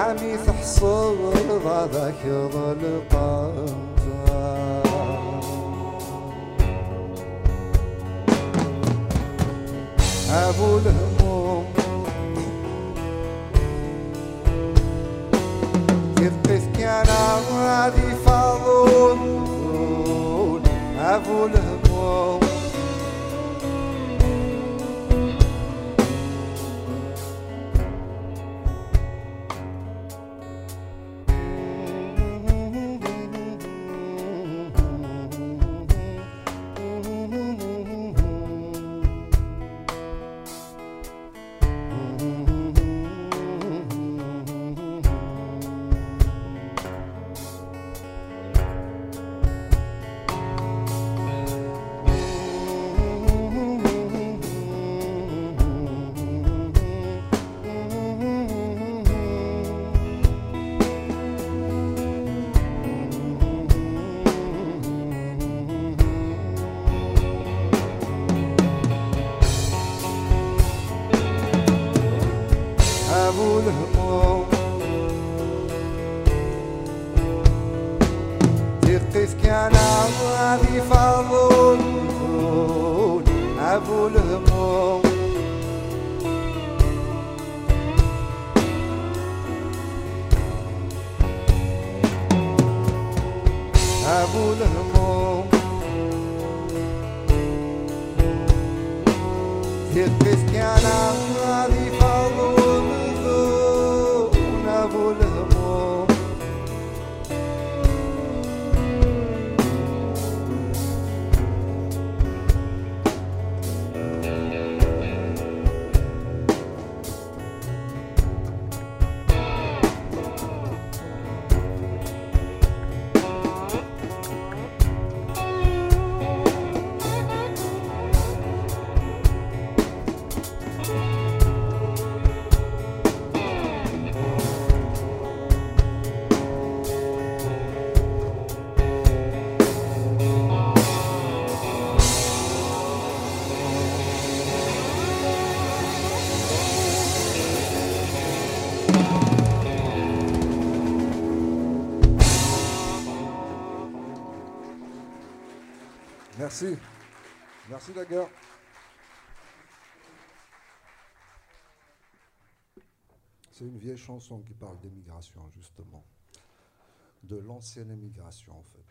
عمي تحصل رضا ذاك يظل قمطار ابو الهموم يبقيت كان نعم، عادي فاضون أبو الهموم. C'est une vieille chanson qui parle d'émigration, justement. De l'ancienne émigration, en fait.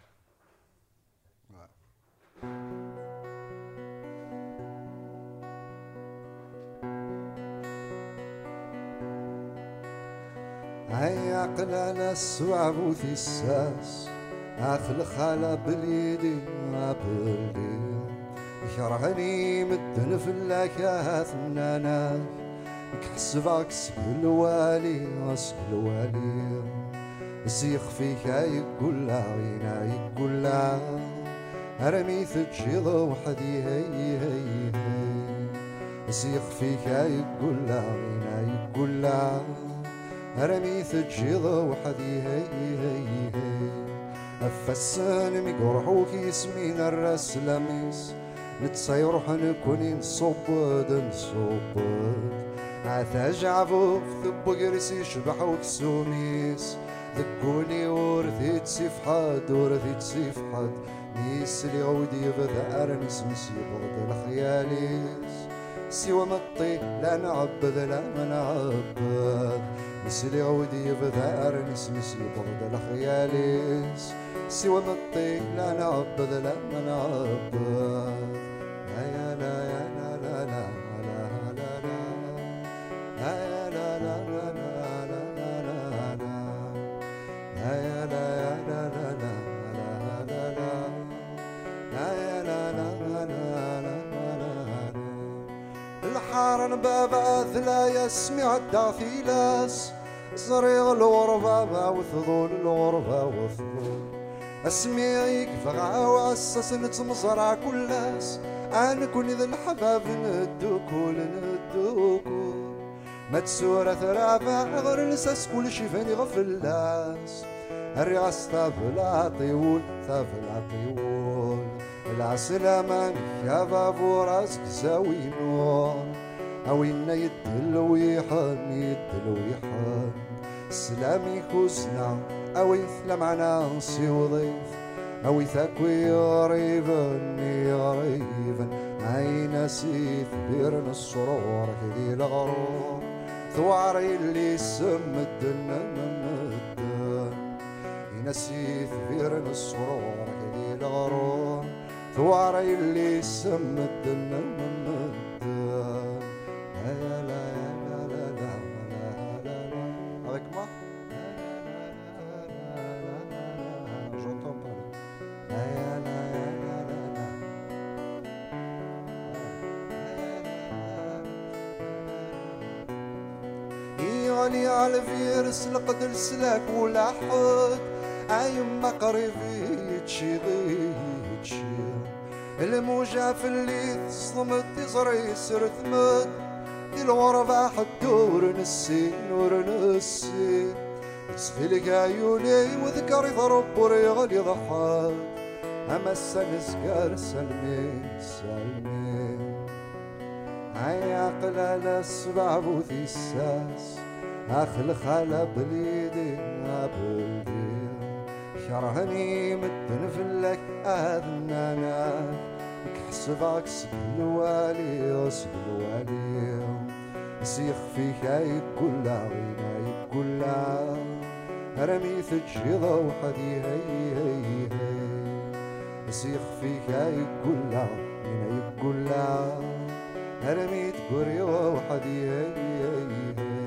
بلدي يكرهني مدن في اللاكاث مناناك كحسبك سكل والي سكل والي. سيخ فيك يقول لا غينا يقول لا. رمي تجيض وحدي هي هي هي. سيخ فيك يقول لا غينا يقول لا. رمي تجيض وحدي هي هي هي. أفسان ميقرحوك يسمين الراس متصيرو حنكوني نصبد نصبد. عثاج عفوف ثب قرسي شبح وكسوميس. ذكوني ورثيت سيف حد ورثيت سيف حد. نيس لي غودي يبدا أرمس مس بغض الخياليس. سوى مطي لا نعبد لا منعبد نعبد مسلي غودي بذا أرمس مسي بغض الخياليس سوى مطي لا نعبد لا ما نعبد لا يا لا يا لا لا لا لا لا لا يا لا لا لا لا لا لا لا لا يا لا يا لا لا لا لا لا لا يا لا لا لا لا لا الحارن بابا لا يسمع الداخيلاس صريغ الغربة ما وثضون الغربة وثضون اسميك فغا وعسس نتمصرع كلاس أنا كون ذا الحباب ندوكول ندوكول ما تسورة ثرافة غير نساس كل شي فاني غفلاس الرياس ثافل طيول ثافل طيول العسلامة يا بابو راسك زاوي نور أوينا يدل ويحن يدل ويحن. سلامي كوزنا أويث لمعنا نسي وضيف أويثك ويريفن غريبا ما نسيت بيرن السرور كذي الغرور ثواري اللي سم الدنا ممدن. ينسيت بيرن السرور كذي الغرور ثواري اللي سم الدنا عرس لقد لسلاك ولا حد عايم قريبي تشيضي تشير الموجة في الليل تصمت تزري سر ثمد دي الغربة حدور نسي نور نسي. سفلك عيوني وذكري ضرب وريغلي ضحاك أما السن قال سلمي سلمي. عيق قلال السبع بوثي الساس. اخلخها بليدي أبوي شرهني متنفل لك اذنانك كحسبك سقل والي وسقل والي. سيخ فيك اي كل غينا اي كلا رمي تجيضة وحدي هي هي هي. سيخ فيك اي كل غينا اي كلا رمي تقري وحدي هي هي هي.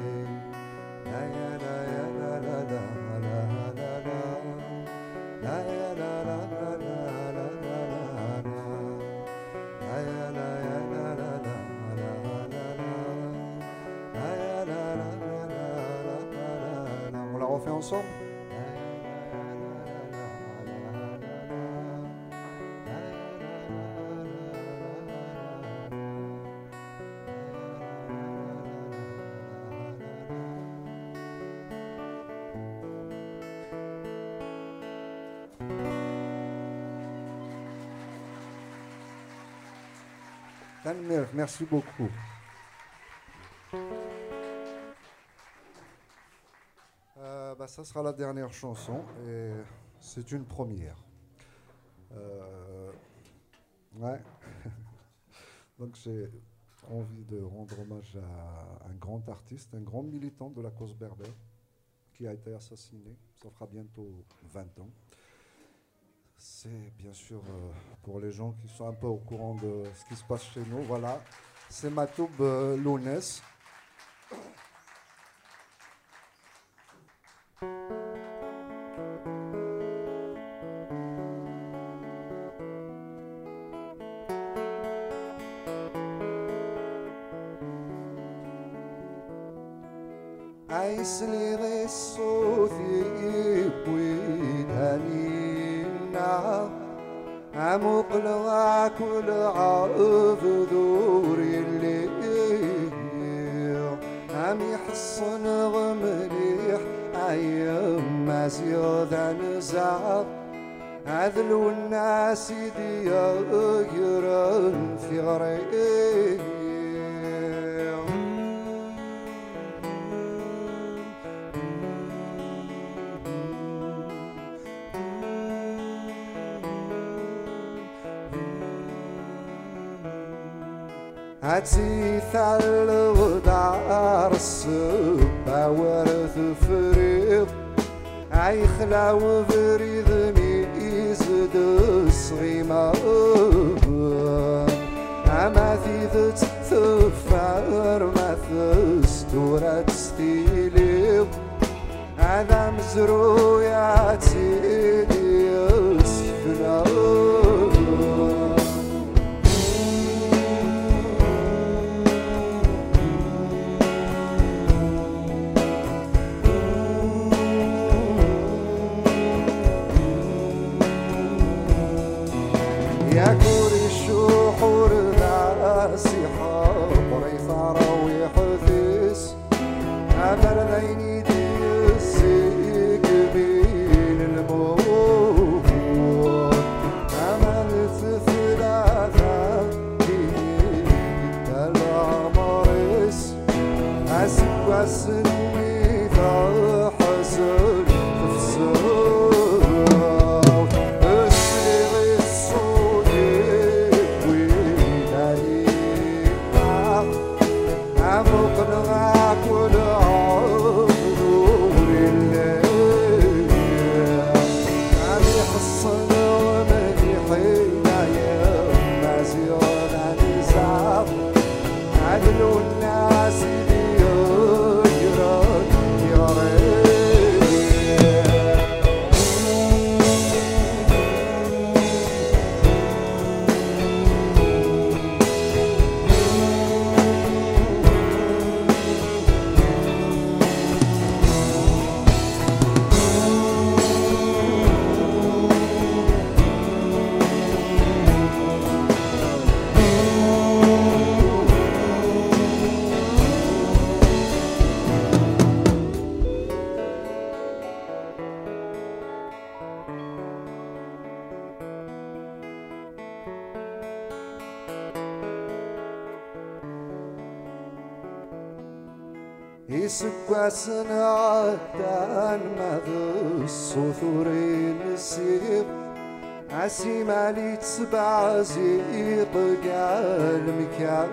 Ensemble merci beaucoup. Bah, ça sera la dernière chanson et c'est une première. Euh. [LAUGHS] Donc j'ai envie de rendre hommage à un grand artiste, un grand militant de la cause berbère qui a été assassiné. Ça fera bientôt 20 ans. C'est bien sûr euh, pour les gens qui sont un peu au courant de ce qui se passe chez nous. Voilà, c'est Matoub euh, أسنع دان مغص وثورين السيب أسي مالي تسبع زيب قال مكان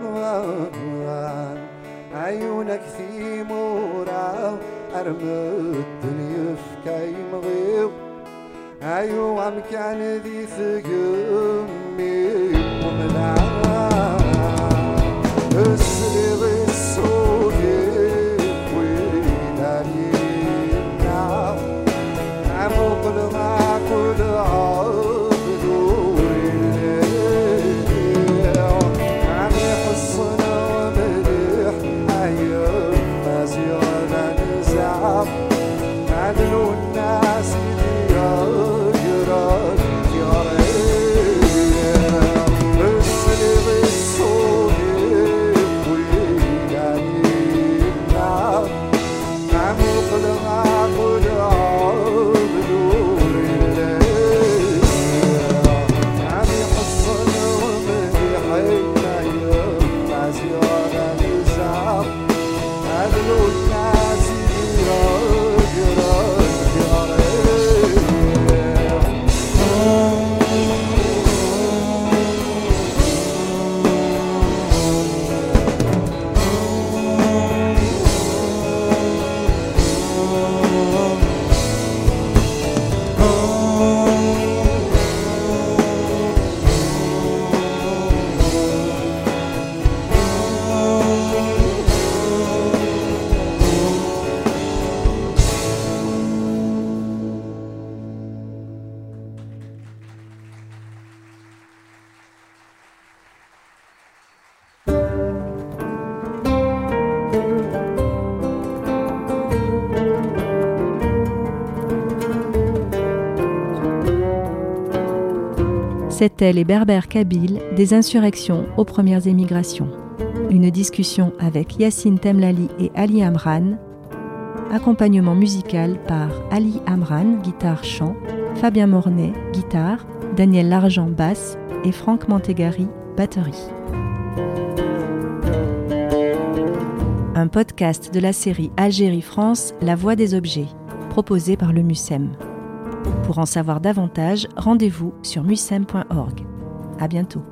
عيونك في مورا أرمد يفكي مغيب أيوة مكان كان ذي ثقمي وملعب C'était Les Berbères Kabyles, des insurrections aux premières émigrations. Une discussion avec Yassine Temlali et Ali Amran. Accompagnement musical par Ali Amran, guitare-chant, Fabien Mornay, guitare, Daniel Largent, basse et Franck Mantegari, batterie. Un podcast de la série Algérie-France, La Voix des Objets, proposé par le MUSEM. Pour en savoir davantage, rendez-vous sur musem.org. À bientôt.